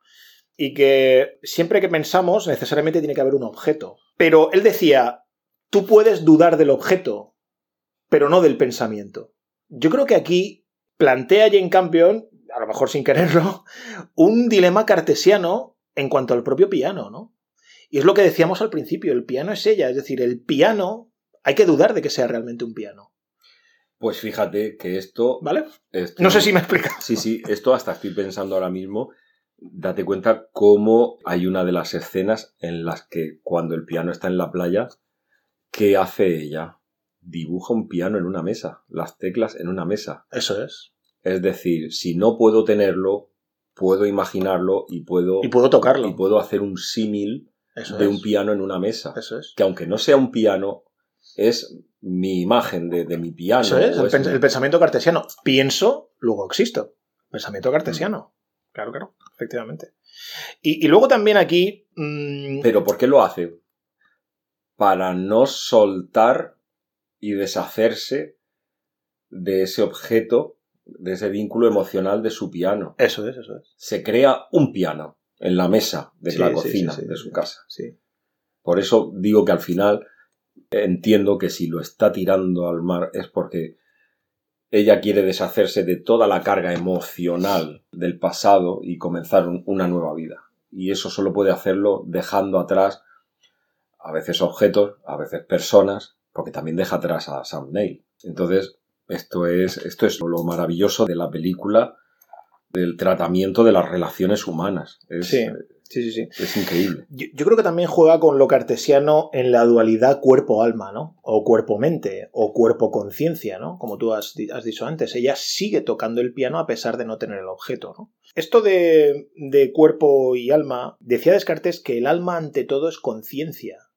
Speaker 1: Y que siempre que pensamos necesariamente tiene que haber un objeto. Pero él decía, tú puedes dudar del objeto, pero no del pensamiento. Yo creo que aquí plantea Jane Campion, a lo mejor sin quererlo, un dilema cartesiano en cuanto al propio piano, ¿no? Y es lo que decíamos al principio, el piano es ella, es decir, el piano hay que dudar de que sea realmente un piano,
Speaker 2: Pues fíjate que esto.
Speaker 1: ¿vale?
Speaker 2: esto-
Speaker 1: No sé si me explica.
Speaker 2: Sí, sí, esto hasta estoy pensando ahora mismo. Date cuenta cómo hay una de las escenas en las que cuando el piano está en la playa, ¿qué hace ella? Dibuja un piano en una mesa, las teclas en una mesa.
Speaker 1: Eso es.
Speaker 2: Es decir, si no puedo tenerlo, puedo imaginarlo y puedo,
Speaker 1: Y puedo tocarlo.
Speaker 2: y puedo hacer un símil de
Speaker 1: es.
Speaker 2: un piano en una mesa.
Speaker 1: Eso es.
Speaker 2: Que aunque no sea un piano, es mi imagen de, de mi piano.
Speaker 1: Eso es, el,
Speaker 2: es
Speaker 1: pens-
Speaker 2: mi-
Speaker 1: el pensamiento cartesiano. Pienso, luego existo. Pensamiento cartesiano. Claro, claro, efectivamente. Y, y luego también aquí. mm,
Speaker 2: Pero ¿por qué lo hace? Para no soltar y deshacerse de ese objeto, de ese vínculo emocional de su piano.
Speaker 1: Eso es, eso es.
Speaker 2: Se crea un piano en la mesa de
Speaker 1: Sí,
Speaker 2: la cocina
Speaker 1: sí, sí,
Speaker 2: de su casa.
Speaker 1: Sí.
Speaker 2: Por eso digo que al final entiendo que si lo está tirando al mar es porque ella quiere deshacerse de toda la carga emocional del pasado y comenzar un- una nueva vida. Y eso solo puede hacerlo dejando atrás a veces objetos, a veces personas, porque también deja atrás a Sam Neill. Entonces, esto es, esto es lo maravilloso de la película, del tratamiento de las relaciones humanas. Es,
Speaker 1: Sí. Sí, sí, sí.
Speaker 2: Es increíble.
Speaker 1: Yo, yo creo que también juega con lo cartesiano en la dualidad cuerpo-alma, ¿no? O cuerpo-mente, o cuerpo-conciencia, ¿no? Como tú has, has dicho antes. Ella sigue tocando el piano a pesar de no tener el objeto, ¿no? Esto de, de cuerpo y alma, decía Descartes que el alma ante todo es conciencia.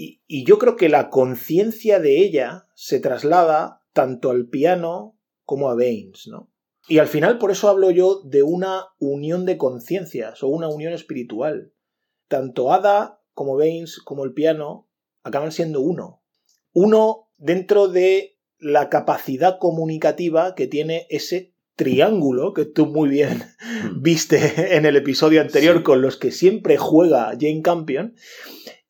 Speaker 1: Y, y yo creo que la conciencia de ella se traslada tanto al piano como a Baines, ¿no? Y al final por eso hablo yo de una unión de conciencias o una unión espiritual. Tanto Ada como Baines como el piano acaban siendo uno. Uno dentro de la capacidad comunicativa que tiene ese triángulo que tú muy bien viste en el episodio anterior
Speaker 2: Sí.
Speaker 1: con los que siempre juega Jane Campion.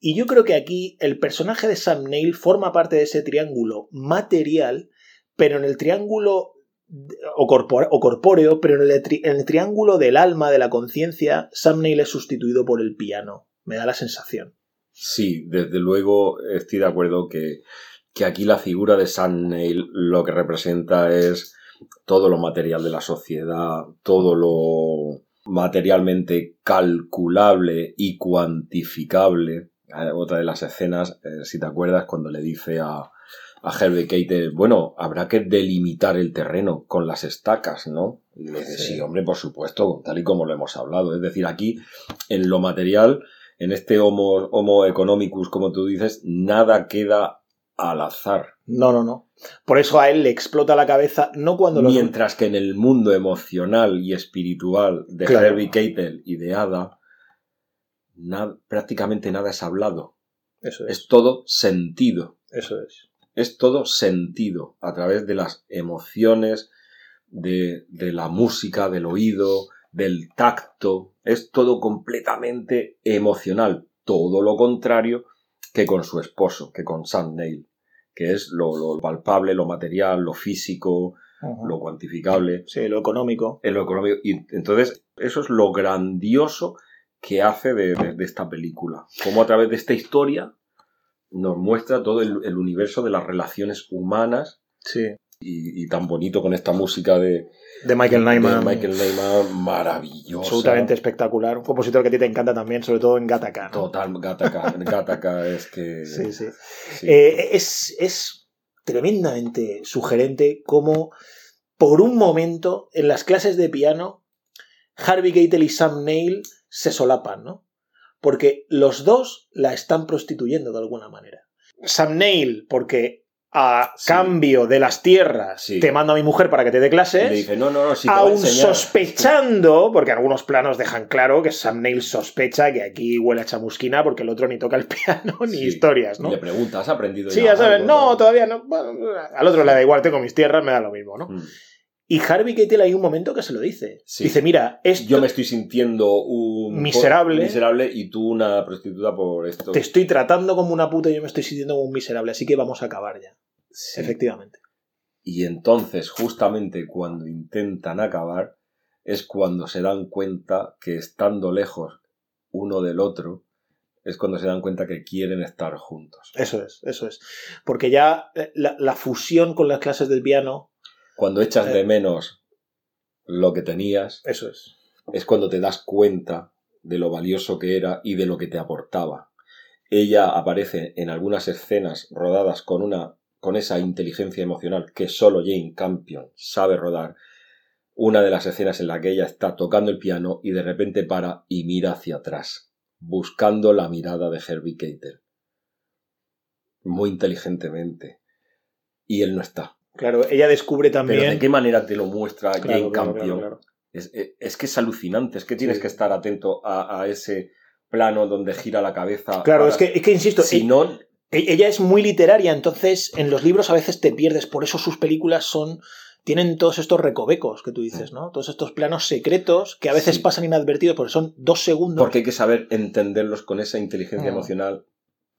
Speaker 1: Y yo creo que aquí el personaje de Sam Neill forma parte de ese triángulo material, pero en el triángulo o, corpóreo, pero en el, tri- en el triángulo del alma, de la conciencia, Sam Neill es sustituido por el piano. Me da la sensación.
Speaker 2: Sí, desde luego estoy de acuerdo que, que aquí la figura de Sam Neill lo que representa es todo lo material de la sociedad, todo lo materialmente calculable y cuantificable. Eh, Otra de las escenas, eh, si te acuerdas, cuando le dice a, a Herbie Keitel, bueno, habrá que delimitar el terreno con las estacas, ¿no? Y le dice,
Speaker 1: Sí.
Speaker 2: sí, hombre, por supuesto, tal y como lo hemos hablado. Es decir, aquí, en lo material, en este homo, homo economicus, como tú dices, nada queda al azar.
Speaker 1: No, no, no. Por eso a él le explota la cabeza, no cuando los...
Speaker 2: Mientras que en el mundo emocional y espiritual de
Speaker 1: Claro.
Speaker 2: Herbie Keitel y de Ada, na- prácticamente nada es hablado.
Speaker 1: Eso es.
Speaker 2: Es todo sentido.
Speaker 1: Eso es.
Speaker 2: Es todo sentido a través de las emociones, de, de la música, del oído, del tacto. Es todo completamente emocional. Todo lo contrario que con su esposo, que con Sam Neill, que es lo, lo palpable, lo material, lo físico, lo cuantificable,
Speaker 1: Sí, lo económico.
Speaker 2: en lo económico. Y entonces, eso es lo grandioso que hace de, de- de esta película. Como a través de esta historia nos muestra todo el, el universo de las relaciones humanas
Speaker 1: Sí.
Speaker 2: y, y tan bonito con esta música de,
Speaker 1: De Michael
Speaker 2: de
Speaker 1: Nyman.
Speaker 2: Michael Nyman, maravillosa.
Speaker 1: Absolutamente espectacular. Un compositor que a ti te encanta también, sobre todo en Gattaca. ¿no?
Speaker 2: Total, Gattaca, Gattaca es que...
Speaker 1: Sí, sí.
Speaker 2: sí.
Speaker 1: Eh, es, es tremendamente sugerente cómo por un momento en las clases de piano Harvey Keitel y Sam Neill se solapan, ¿no? Porque los dos la están prostituyendo de alguna manera. Sam Neill, porque a
Speaker 2: Sí.
Speaker 1: cambio de las tierras
Speaker 2: Sí.
Speaker 1: te mando a mi mujer para que te dé
Speaker 2: Y
Speaker 1: clases.
Speaker 2: le dice, no, no, no, sí,
Speaker 1: Aún sospechando, porque algunos planos dejan claro que Sam Neill sospecha que aquí huele a chamusquina porque el otro ni toca el piano ni historias, ¿no?
Speaker 2: Y le pregunta, ¿has aprendido
Speaker 1: Sí,
Speaker 2: ya
Speaker 1: ya sabes,
Speaker 2: algo,
Speaker 1: no, todavía no. Bueno, al otro le da igual, tengo mis tierras, me da lo mismo, ¿no?
Speaker 2: Mm.
Speaker 1: Y Harvey Keitel hay un momento que se lo dice.
Speaker 2: Sí.
Speaker 1: Dice, mira, esto
Speaker 2: Yo me estoy sintiendo un...
Speaker 1: Miserable.
Speaker 2: Miserable y tú una prostituta por esto.
Speaker 1: te estoy tratando como una puta y yo me estoy sintiendo como un miserable, así que vamos a acabar ya.
Speaker 2: Sí.
Speaker 1: Efectivamente.
Speaker 2: Y entonces, justamente cuando intentan acabar, es cuando se dan cuenta que estando lejos uno del otro, es cuando se dan cuenta que quieren estar juntos.
Speaker 1: Eso es, eso es. Porque ya eh, la, la fusión con las clases del piano,
Speaker 2: Cuando echas
Speaker 1: Eh.
Speaker 2: de menos lo que tenías,
Speaker 1: eso es.
Speaker 2: es cuando te das cuenta de lo valioso que era y de lo que te aportaba. Ella aparece en algunas escenas rodadas con una con esa inteligencia emocional que solo Jane Campion sabe rodar. Una de las escenas en la que ella está tocando el piano y de repente para y mira hacia atrás, buscando la mirada de Herbie Keitel. Muy inteligentemente. Y él no está.
Speaker 1: Claro, ella descubre también.
Speaker 2: Pero ¿de qué manera te lo muestra
Speaker 1: Claro,
Speaker 2: Jane
Speaker 1: claro,
Speaker 2: Campion?
Speaker 1: claro, claro.
Speaker 2: Es, que es alucinante, es que tienes
Speaker 1: Sí.
Speaker 2: que estar atento a, a ese plano donde gira la cabeza.
Speaker 1: Claro,
Speaker 2: para-
Speaker 1: es que, es que insisto,
Speaker 2: Si
Speaker 1: e-
Speaker 2: no,
Speaker 1: e- ella es muy literaria, entonces en los libros a veces te pierdes, por eso sus películas son tienen todos estos recovecos que tú dices, ¿no? Todos estos planos secretos que a veces
Speaker 2: Sí.
Speaker 1: pasan inadvertidos porque son dos segundos.
Speaker 2: porque hay que saber entenderlos con esa inteligencia
Speaker 1: Mm.
Speaker 2: emocional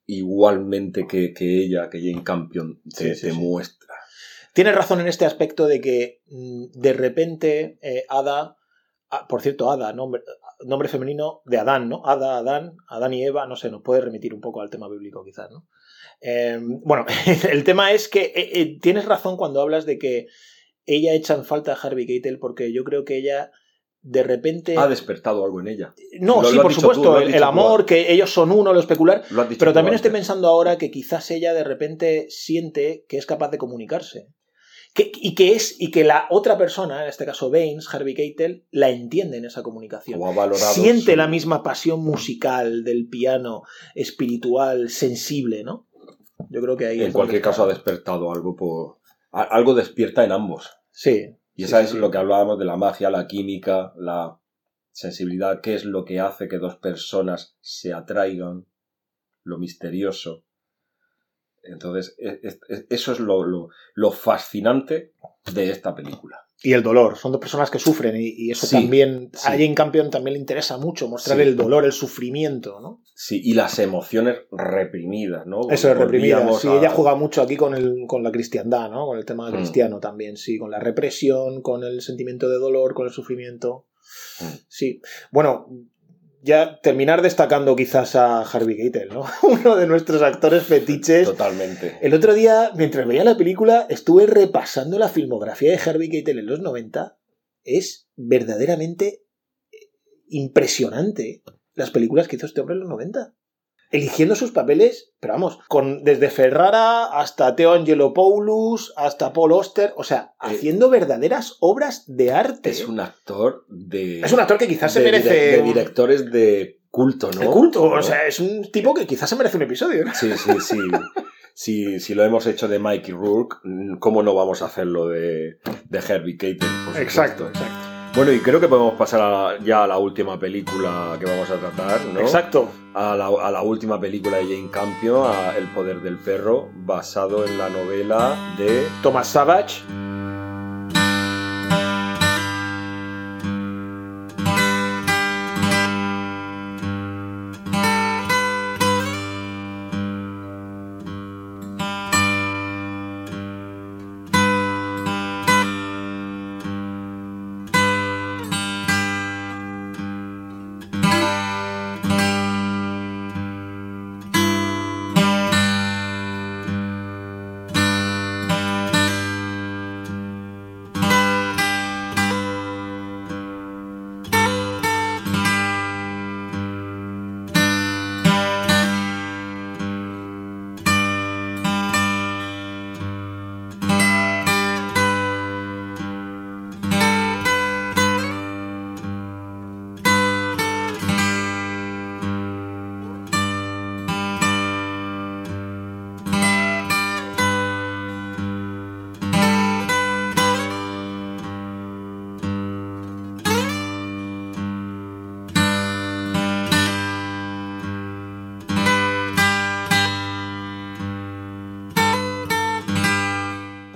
Speaker 2: igualmente que, que ella, que Jane Campion te,
Speaker 1: Sí, sí,
Speaker 2: te muestra.
Speaker 1: Tienes razón en este aspecto de que mm, de repente eh, Ada, ah, por cierto, Ada, nombre, nombre femenino de Adán, ¿no? Ada, Adán, Adán y Eva, no sé, nos puede remitir un poco al tema bíblico quizás, ¿no? Eh, bueno, el tema es que eh, eh, tienes razón cuando hablas de que ella echa en falta a Harvey Keitel porque yo creo que ella de repente...
Speaker 2: Ha despertado algo en ella.
Speaker 1: No,
Speaker 2: Lo-
Speaker 1: sí,
Speaker 2: lo
Speaker 1: por supuesto,
Speaker 2: tú,
Speaker 1: el, amor, que ellos son uno, lo especular,
Speaker 2: Lo
Speaker 1: pero también estoy pensando ahora que quizás ella de repente siente que es capaz de comunicarse. Que- y que es y que la otra persona, en este caso Baines, Harvey Keitel, la entiende en esa comunicación.
Speaker 2: O ha valorado
Speaker 1: Siente
Speaker 2: su-
Speaker 1: la misma pasión musical del piano, espiritual, sensible, ¿no? Yo creo que ahí.
Speaker 2: En cualquier caso ha despertado algo por... Algo despierta en ambos.
Speaker 1: Sí.
Speaker 2: Y esa
Speaker 1: sí,
Speaker 2: es
Speaker 1: sí.
Speaker 2: lo que hablábamos de la magia, la química, la sensibilidad, qué es lo que hace que dos personas se atraigan, lo misterioso. Entonces, e- e- e- eso es lo, lo- lo fascinante de esta película.
Speaker 1: Y el dolor. Son dos personas que sufren y, y eso
Speaker 2: Sí,
Speaker 1: también.
Speaker 2: sí.
Speaker 1: A Jane Campion también le interesa mucho mostrar
Speaker 2: Sí.
Speaker 1: el dolor, el sufrimiento, ¿no?
Speaker 2: Sí, y las emociones reprimidas, ¿no?
Speaker 1: Eso es reprimida.
Speaker 2: Volvíamos
Speaker 1: Sí,
Speaker 2: a-
Speaker 1: ella juega mucho aquí con, el, con la cristiandad, ¿no? Con el tema
Speaker 2: Mm.
Speaker 1: cristiano también, sí. Con la represión, con el sentimiento de dolor, con el sufrimiento.
Speaker 2: Mm.
Speaker 1: Sí. Bueno, ya terminar destacando quizás a Harvey Keitel, ¿no? Uno de nuestros actores fetiches.
Speaker 2: Totalmente.
Speaker 1: El otro día, mientras veía la película, estuve repasando la filmografía de Harvey Keitel en los 90. Es verdaderamente impresionante las películas que hizo este hombre en los 90. Eligiendo sus papeles, pero vamos, con, desde Ferrara hasta Theo Angelopoulos, hasta Paul Oster, o sea,
Speaker 2: Eh,
Speaker 1: haciendo verdaderas obras de arte.
Speaker 2: Es un actor de...
Speaker 1: Es un actor que quizás se merece...
Speaker 2: de directores de culto, ¿no?
Speaker 1: de culto,
Speaker 2: ¿No?
Speaker 1: o sea, es un tipo que quizás se merece un episodio. ¿no?
Speaker 2: Sí, sí, sí. Si, si lo hemos hecho de Mikey Rourke, ¿cómo no vamos a hacerlo de, de Herbie por supuesto?
Speaker 1: exacto.
Speaker 2: Bueno, y creo que podemos pasar a- ya a la última película que vamos a tratar, ¿no?
Speaker 1: Exacto.
Speaker 2: A la, a la última película de Jane Campion, a El poder del perro, basado en la novela de...
Speaker 1: Thomas Savage.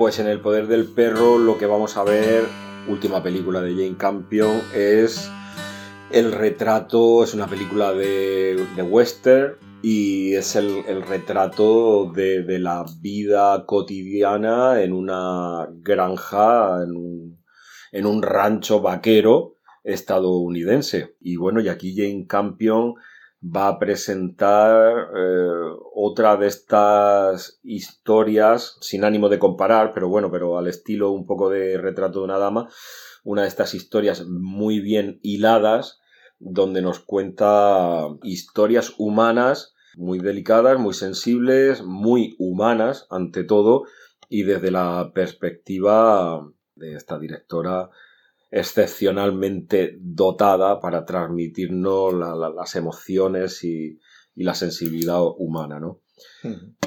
Speaker 2: Pues en El poder del perro lo que vamos a ver, última película de Jane Campion, es el retrato, es una película de, de western y es el, el retrato de, de la vida cotidiana en una granja, en un, en un rancho vaquero estadounidense. Y bueno, y aquí Jane Campion va a presentar eh, otra de estas historias, sin ánimo de comparar, pero bueno, pero al estilo un poco de retrato de una dama, una de estas historias muy bien hiladas, donde nos cuenta historias humanas muy delicadas, muy sensibles, muy humanas ante todo, y desde la perspectiva de esta directora excepcionalmente dotada para transmitirnos la- la- las emociones y, y la sensibilidad humana, ¿no?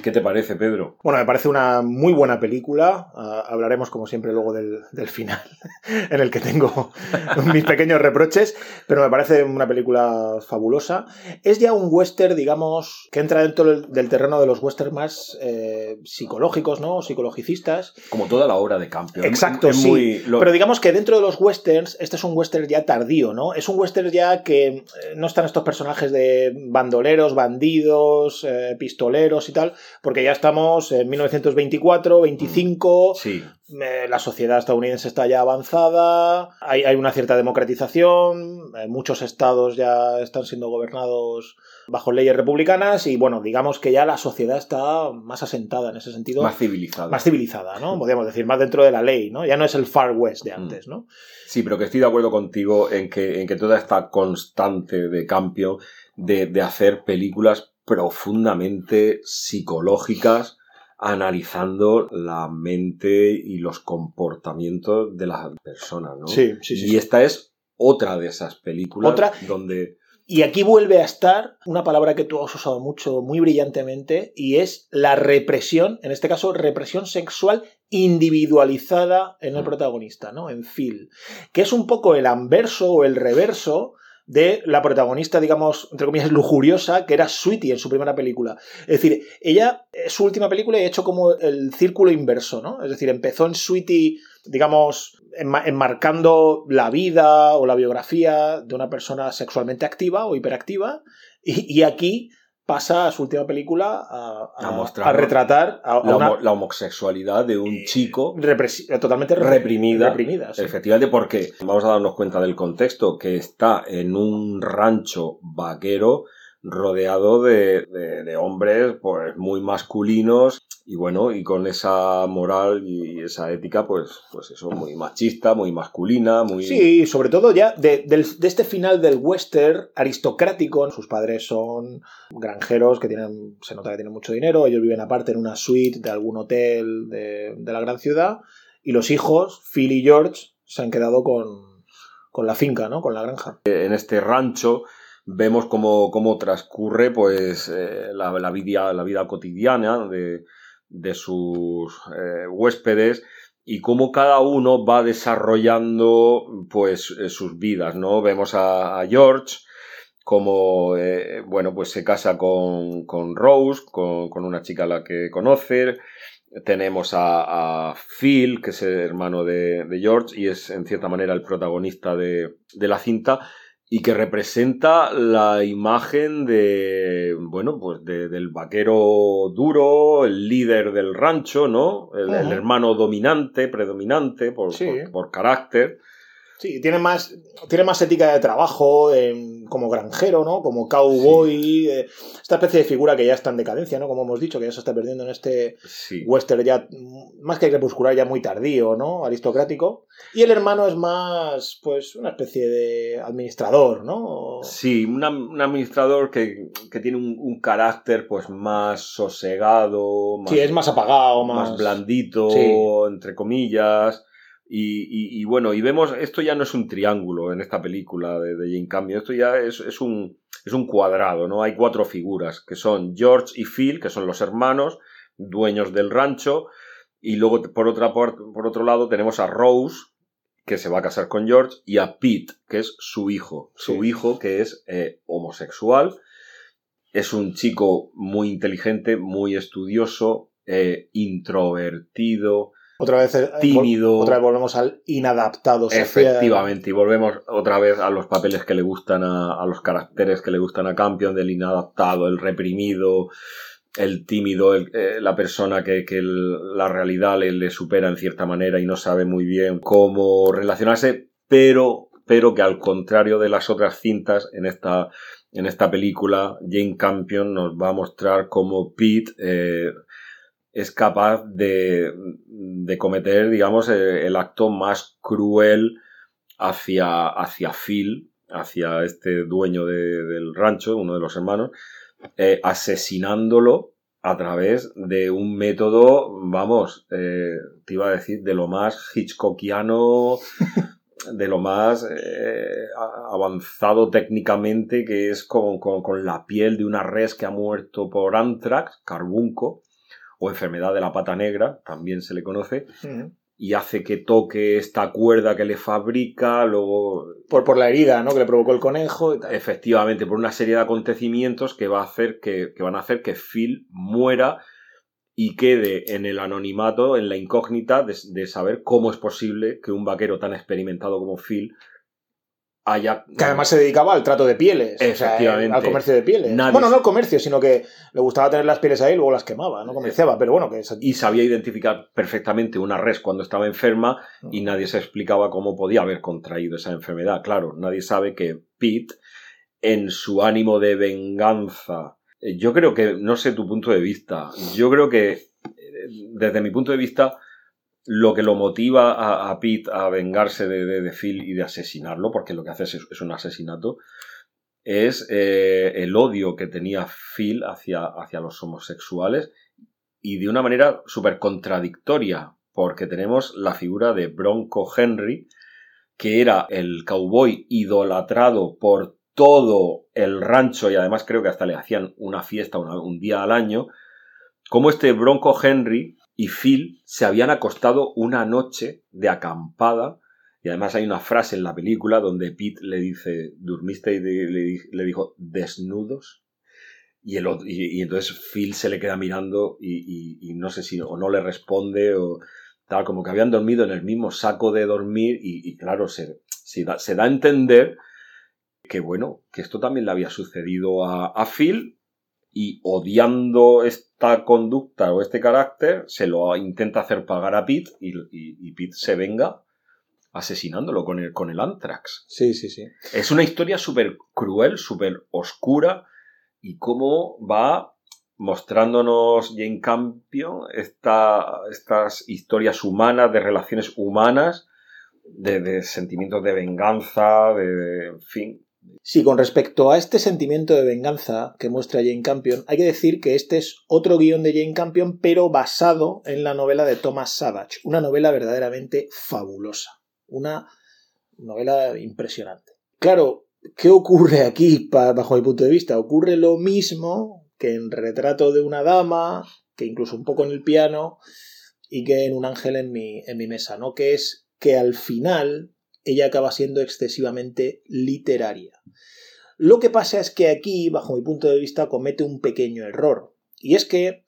Speaker 2: ¿Qué te parece, Pedro?
Speaker 1: Bueno, me parece una muy buena película. Ah, hablaremos, como siempre, luego del, del final, en el que tengo mis pequeños reproches, pero me parece una película fabulosa. Es ya un western, digamos, que entra dentro del, del terreno de los westerns más eh, psicológicos, ¿no? Psicologicistas.
Speaker 2: Como toda la obra de Campion.
Speaker 1: Exacto,
Speaker 2: Es
Speaker 1: sí.
Speaker 2: muy-
Speaker 1: Pero digamos que dentro de los westerns, este es un western ya tardío, ¿no? Es un western ya que eh, no están estos personajes de bandoleros, bandidos, eh, pistoleros y tal. Porque ya estamos en 1924, 25,
Speaker 2: Sí.
Speaker 1: eh, la sociedad estadounidense está ya avanzada, hay, hay una cierta democratización, eh, muchos estados ya están siendo gobernados bajo leyes republicanas y bueno, digamos que ya la sociedad está más asentada en ese sentido.
Speaker 2: Más civilizado.
Speaker 1: más civilizada, ¿no? Podríamos decir, más dentro de la ley, ¿no? Ya no es el Far West
Speaker 2: Mm.
Speaker 1: de antes, ¿no?
Speaker 2: Sí, pero que estoy de acuerdo contigo en que, en que toda esta constante de cambio de, de hacer películas profundamente psicológicas, analizando la mente y los comportamientos de las personas, ¿no?
Speaker 1: Sí, sí, sí.
Speaker 2: Y esta es otra de esas películas
Speaker 1: Otra-
Speaker 2: donde
Speaker 1: Y aquí vuelve a estar una palabra que tú has usado mucho, muy brillantemente, y es la represión, en este caso, represión sexual individualizada en el
Speaker 2: Mm.
Speaker 1: protagonista, ¿no? En Phil. Que es un poco el anverso o el reverso de la protagonista, digamos, entre comillas, lujuriosa, que era Sweetie en su primera película. Es decir, ella, es su última película ha hecho como el círculo inverso, ¿no? Es decir, empezó en Sweetie, digamos, enma- enmarcando la vida o la biografía de una persona sexualmente activa o hiperactiva, y, y aquí pasa a su última película a, a-
Speaker 2: A mostrar,
Speaker 1: a retratar a,
Speaker 2: la,
Speaker 1: una
Speaker 2: homo- la homosexualidad de un
Speaker 1: eh,
Speaker 2: chico
Speaker 1: totalmente
Speaker 2: reprimida,
Speaker 1: reprimida, sí.
Speaker 2: Efectivamente, porque vamos a darnos cuenta del contexto, que está en un rancho vaquero rodeado de, de- de hombres pues muy masculinos y bueno, y con esa moral y esa ética, pues, pues eso, muy machista, muy masculina, muy...
Speaker 1: Sí, sobre todo ya de, del- de este final del western aristocrático. Sus padres son granjeros que tienen, se nota que tienen mucho dinero. Ellos viven aparte en una suite de algún hotel de, de la gran ciudad. Y los hijos, Phil y George, se han quedado con, con la finca, ¿no? Con la granja.
Speaker 2: en este rancho vemos cómo, cómo transcurre pues eh, la, la vida, la vida cotidiana de, de sus eh, huéspedes y cómo cada uno va desarrollando pues eh, sus vidas, ¿no? Vemos a, George como, eh, bueno, pues se casa con, con Rose, con, con una chica a la que conoce, tenemos a, a Phil, que es el hermano de, de George y es en cierta manera el protagonista de, de la cinta y que representa la imagen de, bueno, pues de- del vaquero duro, el líder del rancho, ¿no? El, hermano dominante, predominante por,
Speaker 1: Sí.
Speaker 2: por, por carácter.
Speaker 1: Sí, tiene más, tiene más ética de trabajo em, como granjero, ¿no? Como cowboy. eh, esta especie de figura que ya está en decadencia, ¿no? Como hemos dicho, que ya se está perdiendo en este
Speaker 2: Sí.
Speaker 1: western ya más que crepuscular, ya muy tardío, ¿no? Aristocrático. Y el hermano es más, pues, una especie de administrador, ¿no?
Speaker 2: Sí, un am- un administrador que, que tiene un, un carácter pues más sosegado, más,
Speaker 1: Sí, es más apagado, más,
Speaker 2: más blandito,
Speaker 1: Sí.
Speaker 2: entre comillas. Y, y- y bueno, y vemos, esto ya no es un triángulo en esta película de, de Jane Campion, esto ya es, es un, es un cuadrado, ¿no? Hay cuatro figuras, que son George y Phil, que son los hermanos, dueños del rancho, y luego por, otra, por, por otro lado tenemos a Rose, que se va a casar con George, y a Pete, que es su hijo, su
Speaker 1: Sí.
Speaker 2: hijo que es eh, homosexual, es un chico muy inteligente, muy estudioso, eh, introvertido,
Speaker 1: Otra vez, eh,
Speaker 2: tímido.
Speaker 1: otra vez volvemos al inadaptado social.
Speaker 2: Efectivamente, y volvemos otra vez a los papeles que le gustan a, a los caracteres que le gustan a Campion, del inadaptado, el reprimido, el tímido, el- eh, la persona que, que el- la realidad le, le supera en cierta manera y no sabe muy bien cómo relacionarse, pero, pero que al contrario de las otras cintas, en esta, en esta película, Jane Campion nos va a mostrar cómo Pete eh, es capaz de, de cometer, digamos, el acto más cruel hacia, hacia Phil, hacia este dueño de- del rancho, uno de los hermanos, eh, asesinándolo a través de un método, vamos, eh, te iba a decir, de lo más hitchcockiano, de lo más eh, avanzado técnicamente, que es con, con- con la piel de una res que ha muerto por anthrax, carbunco, o enfermedad de la pata negra, también se le conoce,
Speaker 1: Ujú.
Speaker 2: y hace que toque esta cuerda que le fabrica, luego
Speaker 1: Por, por la herida, ¿no? Que le provocó el conejo y tal.
Speaker 2: efectivamente por una serie de acontecimientos que va a hacer que, que van a hacer que Phil muera y quede en el anonimato, en la incógnita de, de saber cómo es posible que un vaquero tan experimentado como Phil haya...
Speaker 1: Que además se dedicaba al trato de pieles.
Speaker 2: Efectivamente.
Speaker 1: O sea, al comercio de pieles.
Speaker 2: Nadie-
Speaker 1: Bueno, no al comercio, sino que le gustaba tener las pieles ahí y luego las quemaba, no comerciaba. Pero bueno, que
Speaker 2: Y sabía identificar perfectamente una res cuando estaba enferma y nadie se explicaba cómo podía haber contraído esa enfermedad. Claro, nadie sabe que Pete, en su ánimo de venganza, eh, yo creo que, no sé tu punto de vista, yo creo que, eh, desde mi punto de vista, lo que lo motiva a, Pete a vengarse de, Phil y de asesinarlo, porque lo que hace es, un asesinato, es eh, el odio que tenía Phil hacia, hacia los homosexuales y de una manera súper contradictoria, porque tenemos la figura de Bronco Henry, que era el cowboy idolatrado por todo el rancho y además creo que hasta le hacían una fiesta un día al año, como este Bronco Henry y Phil se habían acostado una noche de acampada y además hay una frase en la película donde Pete le dice, ¿durmiste? Y le, le di- le dijo, ¿desnudos? Y, el, otro- y, entonces Phil se le queda mirando y, no sé si o no le responde o tal, como que habían dormido en el mismo saco de dormir y, claro, se, se da a entender que bueno, que esto también le había sucedido a, a Phil y odiando esta conducta o este carácter, se lo intenta hacer pagar a Pete y, y- y Pete se venga asesinándolo con el, con el Anthrax.
Speaker 1: Sí, sí, sí.
Speaker 2: Es una historia súper cruel, súper oscura y cómo va mostrándonos Jane Campion esta- estas historias humanas, de relaciones humanas, de, de sentimientos de venganza, de, de- en fin.
Speaker 1: Sí, con respecto a este sentimiento de venganza que muestra Jane Campion, hay que decir que este es otro guion de Jane Campion, pero basado en la novela de Thomas Savage, una novela verdaderamente fabulosa, una novela impresionante. Claro, ¿qué ocurre aquí bajo mi punto de vista? Ocurre lo mismo que en Retrato de una dama, que incluso un poco en el piano, y que en Un ángel en mi, en mi mesa, ¿no? Que es que al final ella acaba siendo excesivamente literaria. Lo que pasa es que aquí, bajo mi punto de vista, comete un pequeño error. Y es que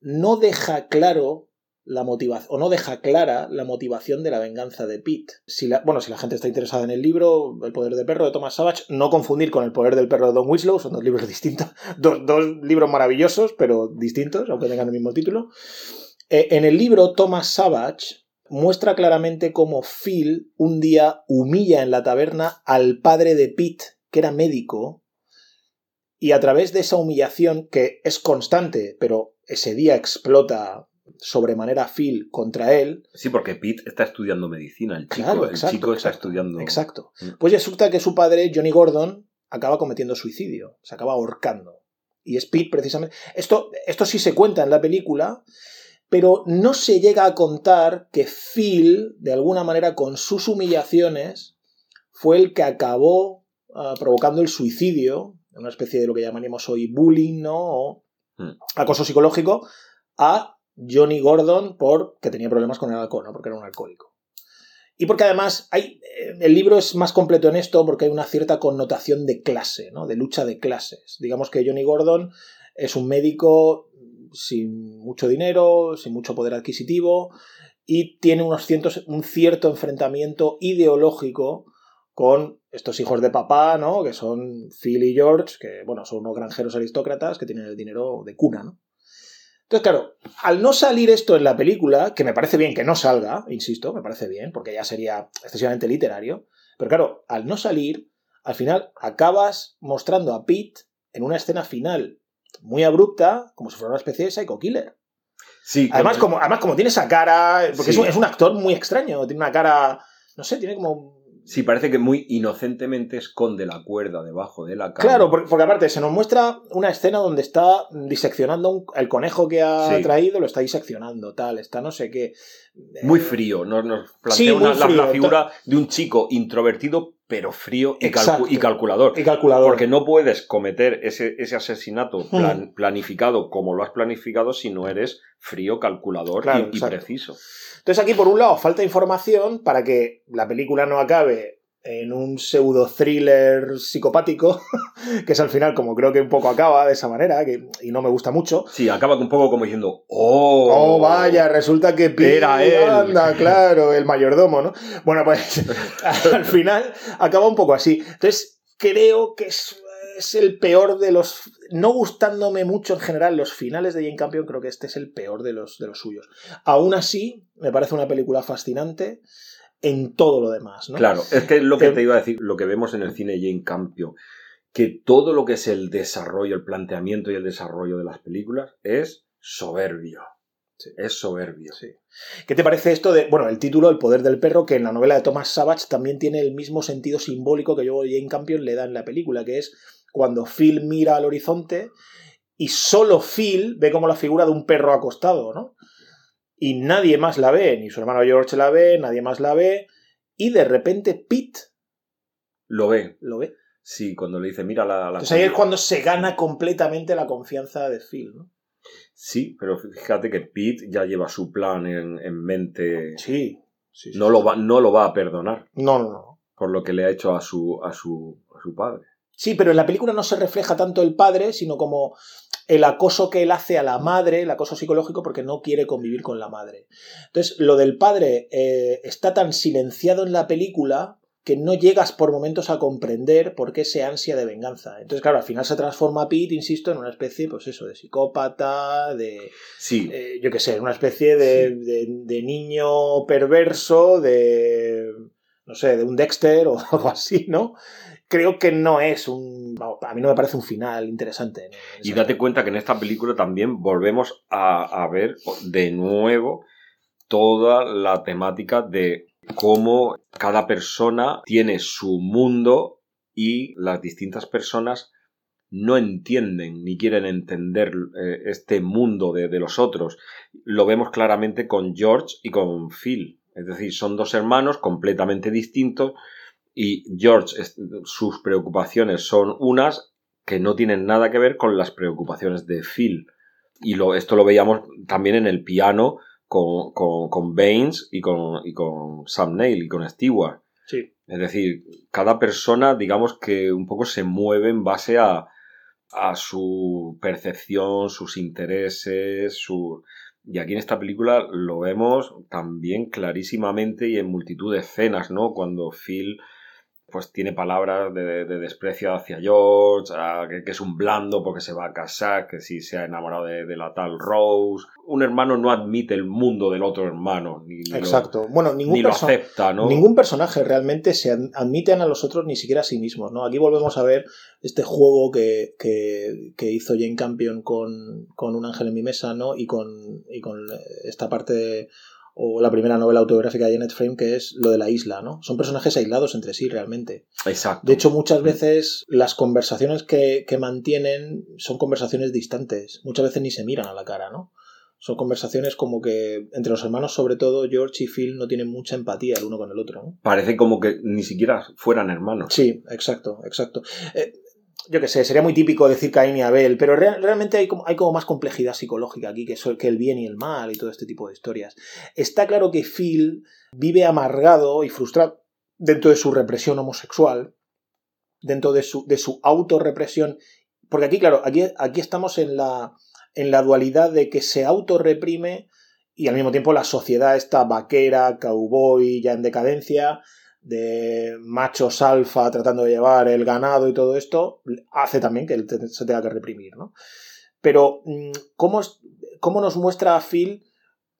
Speaker 1: no deja claro la motivación, o no deja clara la motivación de la venganza de Pete. Si la, bueno, si la gente está interesada en el libro El poder del perro de Thomas Savage, no confundir con El poder del perro de Don Winslow, son dos libros distintos, dos, dos libros maravillosos, pero distintos, aunque tengan el mismo título. Eh, en el libro, Thomas Savage muestra claramente cómo Phil un día humilla en la taberna al padre de Pete, que era médico, y a través de esa humillación, que es constante, pero ese día explota sobremanera Phil contra él,
Speaker 2: Sí, porque Pete está estudiando medicina, el chico,
Speaker 1: Claro,
Speaker 2: el chico está
Speaker 1: exacto,
Speaker 2: estudiando.
Speaker 1: Exacto.
Speaker 2: Mm.
Speaker 1: Pues resulta que su padre, Johnny Gordon, acaba cometiendo suicidio, se acaba ahorcando. Y es Pete, precisamente. Esto, esto sí se cuenta en la película, pero no se llega a contar que Phil, de alguna manera, con sus humillaciones, fue el que acabó ah, provocando el suicidio, una especie de lo que llamaríamos hoy bullying, ¿no? O
Speaker 2: Mm.
Speaker 1: acoso psicológico, a Johnny Gordon porque tenía problemas con el alcohol, ¿no? Porque era un alcohólico. Y porque además hay, eh, el libro es más completo en esto porque hay una cierta connotación de clase, ¿no? de lucha de clases. Digamos que Johnny Gordon es un médico sin mucho dinero, sin mucho poder adquisitivo y tiene unos un cierto enfrentamiento ideológico con estos hijos de papá, ¿no? que son Phil y George, que bueno, son unos granjeros aristócratas que tienen el dinero de cuna. ¿no? Entonces, claro, al no salir esto en la película, que me parece bien que no salga, insisto, me parece bien, porque ya sería excesivamente literario, pero claro, al no salir, al final acabas mostrando a Pete en una escena final muy abrupta, como si fuera una especie de psycho killer.
Speaker 2: Sí,
Speaker 1: Además, como, además, como tiene esa cara, porque
Speaker 2: Sí.
Speaker 1: es, un, es un actor muy extraño, tiene una cara, no sé, tiene como...
Speaker 2: Sí, parece que muy inocentemente esconde la cuerda debajo de la cama.
Speaker 1: Claro, porque, porque aparte se nos muestra una escena donde está diseccionando un- el conejo que ha
Speaker 2: Sí.
Speaker 1: traído, lo está diseccionando, tal, está no sé qué.
Speaker 2: Muy frío, nos, nos plantea una- la, figura de un chico introvertido, pero frío y, calcu-
Speaker 1: Exacto.
Speaker 2: y calculador.
Speaker 1: Y calculador.
Speaker 2: Porque no puedes cometer ese, ese asesinato plan- planificado como lo has planificado si no eres frío, calculador
Speaker 1: Claro,
Speaker 2: y- y, preciso.
Speaker 1: Entonces aquí, por un lado, falta información para que la película no acabe en un pseudo thriller psicopático, que es al final como creo que un poco acaba de esa manera, que, y no me gusta mucho.
Speaker 2: Sí, acaba un poco como diciendo, oh,
Speaker 1: oh vaya, resulta que
Speaker 2: era él.
Speaker 1: Anda, claro, el mayordomo, ¿no? Bueno, pues al final acaba un poco así. Entonces, creo que es, es, el peor de los... No gustándome mucho en general los finales de Jane Campion, creo que este es el peor de los, de los suyos. Aún así, me parece una película fascinante en todo lo demás, ¿no?
Speaker 2: Claro, es que es lo que te iba a decir, lo que vemos en el cine Jane Campion, que todo lo que es el desarrollo, el planteamiento y el desarrollo de las películas es soberbio. Sí. Es soberbio.
Speaker 1: Sí. ¿Qué te parece esto de, bueno, el título El poder del perro, que en la novela de Thomas Savage también tiene el mismo sentido simbólico que yo Jane Campion le da en la película, que es cuando Phil mira al horizonte y solo Phil ve como la figura de un perro acostado, ¿no? Y nadie más la ve, ni su hermano George la ve, nadie más la ve, y de repente Pete
Speaker 2: lo ve.
Speaker 1: Lo ve.
Speaker 2: Sí, cuando le dice, mira la... la
Speaker 1: Entonces ahí es cuando se gana completamente la confianza de Phil, ¿no?
Speaker 2: Sí, pero fíjate que Pete ya lleva su plan en, en mente.
Speaker 1: Sí. sí, sí
Speaker 2: no, Lo va, no lo va a perdonar.
Speaker 1: No, no, no.
Speaker 2: Por lo que le ha hecho a su, a su, a su padre.
Speaker 1: Sí, pero en la película no se refleja tanto el padre, sino como el acoso que él hace a la madre, el acoso psicológico, porque no quiere convivir con la madre. Entonces, lo del padre eh, está tan silenciado en la película que no llegas por momentos a comprender por qué ese ansia de venganza. Entonces, claro, al final se transforma Pete, insisto, en una especie, pues eso, de psicópata, de...
Speaker 2: Sí.
Speaker 1: Eh, yo qué sé, una especie de, sí. de, de niño perverso, de... no sé, de un Dexter o algo así, ¿no? Creo que no es un. A mí no me parece un final interesante.
Speaker 2: Y date cuenta que en esta película también volvemos a, a, ver de nuevo toda la temática de cómo cada persona tiene su mundo y las distintas personas no entienden ni quieren entender eh, este mundo de, de los otros. Lo vemos claramente con George y con Phil. Es decir, son dos hermanos completamente distintos y George, sus preocupaciones son unas que no tienen nada que ver con las preocupaciones de Phil. Y lo, esto lo veíamos también en el piano con, con, con Baines y con, y con Sam Neill y con Stewart.
Speaker 1: Sí.
Speaker 2: Es decir, cada persona, digamos que un poco se mueve en base a, a su percepción, sus intereses, su... Y aquí en esta película lo vemos también clarísimamente y en multitud de escenas, ¿no? Cuando Phil pues tiene palabras de, de desprecio hacia George, a, que, que, es un blando porque se va a casar, que si se ha enamorado de, de, la tal Rose. Un hermano no admite el mundo del otro hermano. Ni, ni
Speaker 1: Exacto.
Speaker 2: Lo,
Speaker 1: bueno, ningún,
Speaker 2: ni lo acepta, ¿no?
Speaker 1: ningún personaje realmente se admiten a los otros ni siquiera a sí mismos. ¿no? Aquí volvemos a ver este juego que, que, que hizo Jane Campion con, con Un ángel en mi mesa ¿no? y, con, y con esta parte de o la primera novela autobiográfica de Janet Frame, que es lo de la isla, ¿no? Son personajes aislados entre sí realmente.
Speaker 2: Exacto.
Speaker 1: De hecho, muchas veces las conversaciones que, que, mantienen son conversaciones distantes. Muchas veces ni se miran a la cara, ¿no? Son conversaciones como que entre los hermanos, sobre todo, George y Phil no tienen mucha empatía el uno con el otro, ¿no?
Speaker 2: Parece como que ni siquiera fueran hermanos.
Speaker 1: Sí, exacto, exacto. Eh, yo qué sé, sería muy típico decir Caín y Abel, pero re realmente hay como, hay como, más complejidad psicológica aquí, que el bien y el mal y todo este tipo de historias. Está claro que Phil vive amargado y frustrado dentro de su represión homosexual, dentro de su, de su autorrepresión, porque aquí, claro, aquí, aquí estamos en la, en la dualidad de que se autorreprime y al mismo tiempo la sociedad está vaquera, cowboy, ya en decadencia, de machos alfa tratando de llevar el ganado y todo esto, hace también que él se tenga que reprimir, ¿no? Pero, ¿cómo, es, cómo nos muestra a Phil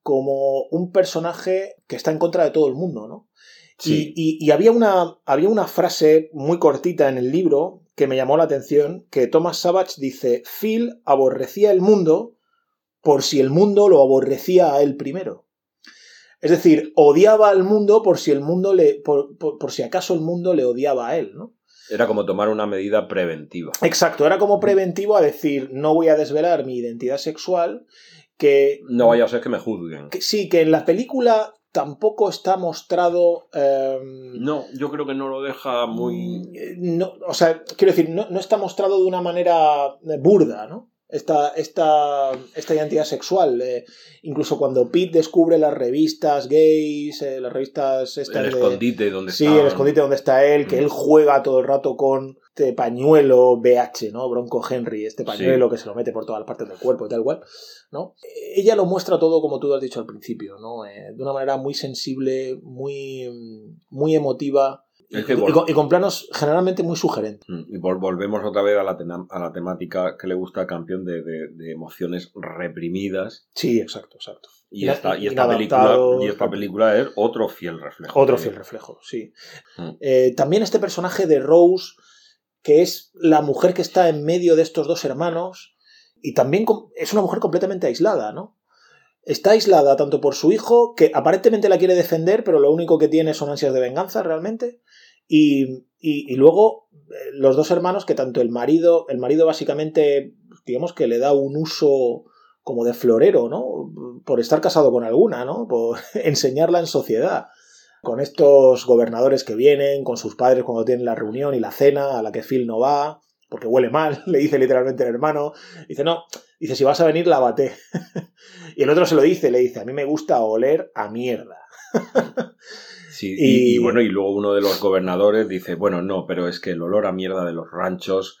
Speaker 1: como un personaje que está en contra de todo el mundo, ¿no?
Speaker 2: Sí.
Speaker 1: Y, y, y, había, una, había una frase muy cortita en el libro que me llamó la atención, que Thomas Savage dice, Phil aborrecía el mundo por si el mundo lo aborrecía a él primero. Es decir, odiaba al mundo por si el mundo le. por, por, por si acaso el mundo le odiaba a él, ¿no?
Speaker 2: Era como tomar una medida preventiva.
Speaker 1: Exacto, era como preventivo a decir, no voy a desvelar mi identidad sexual, que...
Speaker 2: No vaya a ser que me juzguen.
Speaker 1: Que, sí, que en la película tampoco está mostrado... Eh,
Speaker 2: no, yo creo que no lo deja muy...
Speaker 1: No, o sea, quiero decir, no, no está mostrado de una manera burda, ¿no? Esta, esta, esta identidad sexual. eh, incluso cuando Pete descubre las revistas gays, eh, las revistas estas
Speaker 2: El
Speaker 1: de-
Speaker 2: escondite donde
Speaker 1: Sí,
Speaker 2: está.
Speaker 1: el escondite donde está él, que
Speaker 2: Mm.
Speaker 1: él juega todo el rato con este pañuelo BH, ¿no? Bronco Henry, este pañuelo que se lo mete por todas las partes del cuerpo y tal cual, ¿no? Ella lo muestra todo como tú has dicho al principio, ¿no? Eh, de una manera muy sensible, muy, muy emotiva
Speaker 2: Es que
Speaker 1: y con, y con planos generalmente muy sugerentes.
Speaker 2: Mm, Y vol- volvemos otra vez a la, a la temática que le gusta al campeón de, de- de emociones reprimidas.
Speaker 1: Sí, exacto, exacto.
Speaker 2: Y esta, y esta película, y esta película es otro fiel reflejo.
Speaker 1: Otro fiel reflejo, sí.
Speaker 2: Mm.
Speaker 1: Eh, también este personaje de Rose, que es la mujer que está en medio de estos dos hermanos, y también es una mujer completamente aislada, ¿no? Está aislada tanto por su hijo, que aparentemente la quiere defender, pero lo único que tiene son ansias de venganza realmente, y, y- luego eh, los dos hermanos que tanto el marido, el marido básicamente, digamos que le da un uso como de florero, ¿no? Por estar casado con alguna, ¿no? Por enseñarla en sociedad con estos gobernadores que vienen, con sus padres cuando tienen la reunión y la cena a la que Phil no va, porque huele mal, le dice literalmente el hermano, dice, no, dice, si vas a venir, lávate. y el otro se lo dice, le dice, a mí me gusta oler a mierda.
Speaker 2: Sí,
Speaker 1: Y-
Speaker 2: y, y bueno, y luego uno de los gobernadores dice, bueno, no, pero es que el olor a mierda de los ranchos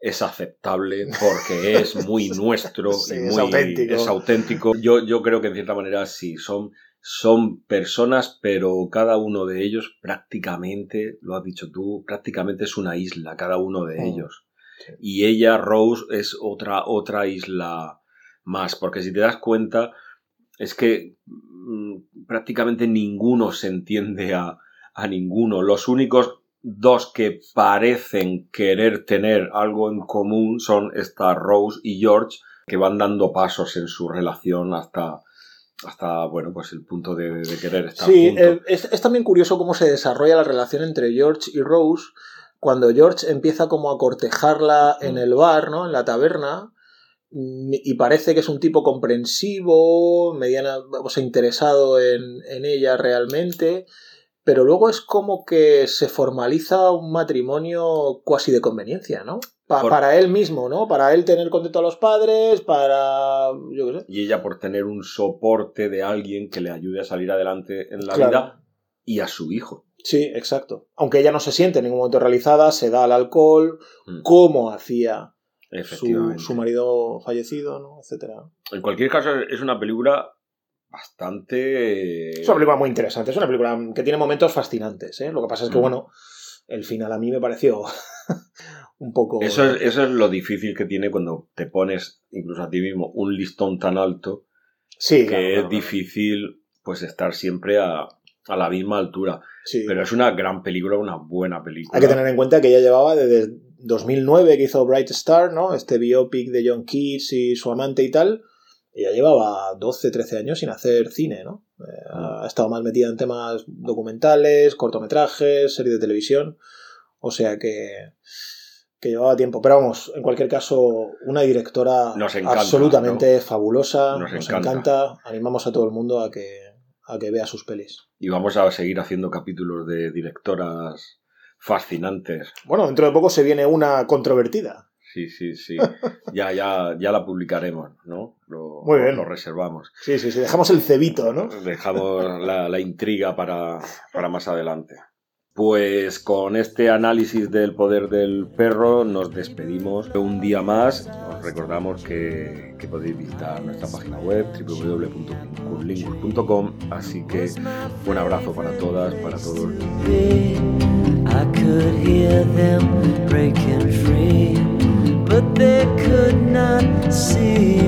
Speaker 2: es aceptable porque es muy nuestro
Speaker 1: Sí,
Speaker 2: y
Speaker 1: es
Speaker 2: muy
Speaker 1: auténtico.
Speaker 2: es auténtico. Yo, yo creo que en cierta manera sí, son, son personas, pero cada uno de ellos prácticamente, lo has dicho tú, prácticamente es una isla, cada uno de
Speaker 1: Mm,
Speaker 2: ellos.
Speaker 1: sí.
Speaker 2: Y ella, Rose, es otra, otra isla más, porque si te das cuenta, es que prácticamente ninguno se entiende a, a ninguno. Los únicos dos que parecen querer tener algo en común son esta Rose y George, que van dando pasos en su relación hasta, hasta bueno, pues el punto de, de querer estar
Speaker 1: Sí,
Speaker 2: juntos.
Speaker 1: eh, es, es también curioso cómo se desarrolla la relación entre George y Rose cuando George empieza como a cortejarla en
Speaker 2: Mm.
Speaker 1: el bar, ¿no? En la taberna. Mm, Y parece que es un tipo comprensivo, mediana, o sea, interesado en, en ella realmente. Pero luego es como que se formaliza un matrimonio cuasi de conveniencia, ¿no? Pa-
Speaker 2: Por-
Speaker 1: Para él mismo, ¿no? Para él tener contento a los padres, para. Yo qué sé.
Speaker 2: Y ella por tener un soporte de alguien que le ayude a salir adelante en la
Speaker 1: Claro.
Speaker 2: vida y a su hijo.
Speaker 1: Sí, exacto. Aunque ella no se siente en ningún momento realizada, se da al alcohol,
Speaker 2: Mm,
Speaker 1: como hacía su, su marido fallecido, ¿no? Etcétera.
Speaker 2: En cualquier caso, es una película bastante...
Speaker 1: Es una película muy interesante, es una película que tiene momentos fascinantes, ¿eh? Lo que pasa es que,
Speaker 2: Mm.
Speaker 1: bueno, el final a mí me pareció un poco...
Speaker 2: Eso es, eso es lo difícil que tiene cuando te pones, incluso a ti mismo, un listón tan alto
Speaker 1: sí,
Speaker 2: que
Speaker 1: claro,
Speaker 2: es
Speaker 1: claro.
Speaker 2: difícil pues estar siempre a, a la misma altura.
Speaker 1: Sí.
Speaker 2: Pero es una gran película, una buena película.
Speaker 1: Hay que tener en cuenta que ella llevaba desde 2009 que hizo Bright Star, ¿no? Este biopic de John Keats y su amante y tal. Ella llevaba 12, 13 años sin hacer cine, ¿no? Eh, ha estado más metida en temas documentales, cortometrajes, series de televisión. O sea que, que llevaba tiempo. Pero vamos, en cualquier caso, una directora
Speaker 2: Nos encanta,
Speaker 1: absolutamente fabulosa.
Speaker 2: Nos
Speaker 1: Nos,
Speaker 2: encanta.
Speaker 1: encanta. Animamos a todo el mundo a que, a que vea sus pelis.
Speaker 2: Y vamos a seguir haciendo capítulos de directoras fascinantes.
Speaker 1: Bueno, dentro de poco se viene una controvertida.
Speaker 2: Sí, sí, sí. Ya, ya, ya la publicaremos, ¿no? Lo,
Speaker 1: Muy bien.
Speaker 2: lo reservamos.
Speaker 1: Sí, sí, sí. Dejamos el cebito, ¿no?
Speaker 2: Dejamos la, la intriga para, para más adelante. Pues con este análisis del poder del perro nos despedimos un día más. Os recordamos que, que podéis visitar nuestra página web www.curlingus.com. Así que un abrazo para todas, para todos.
Speaker 3: Hear them breaking free, but they could not see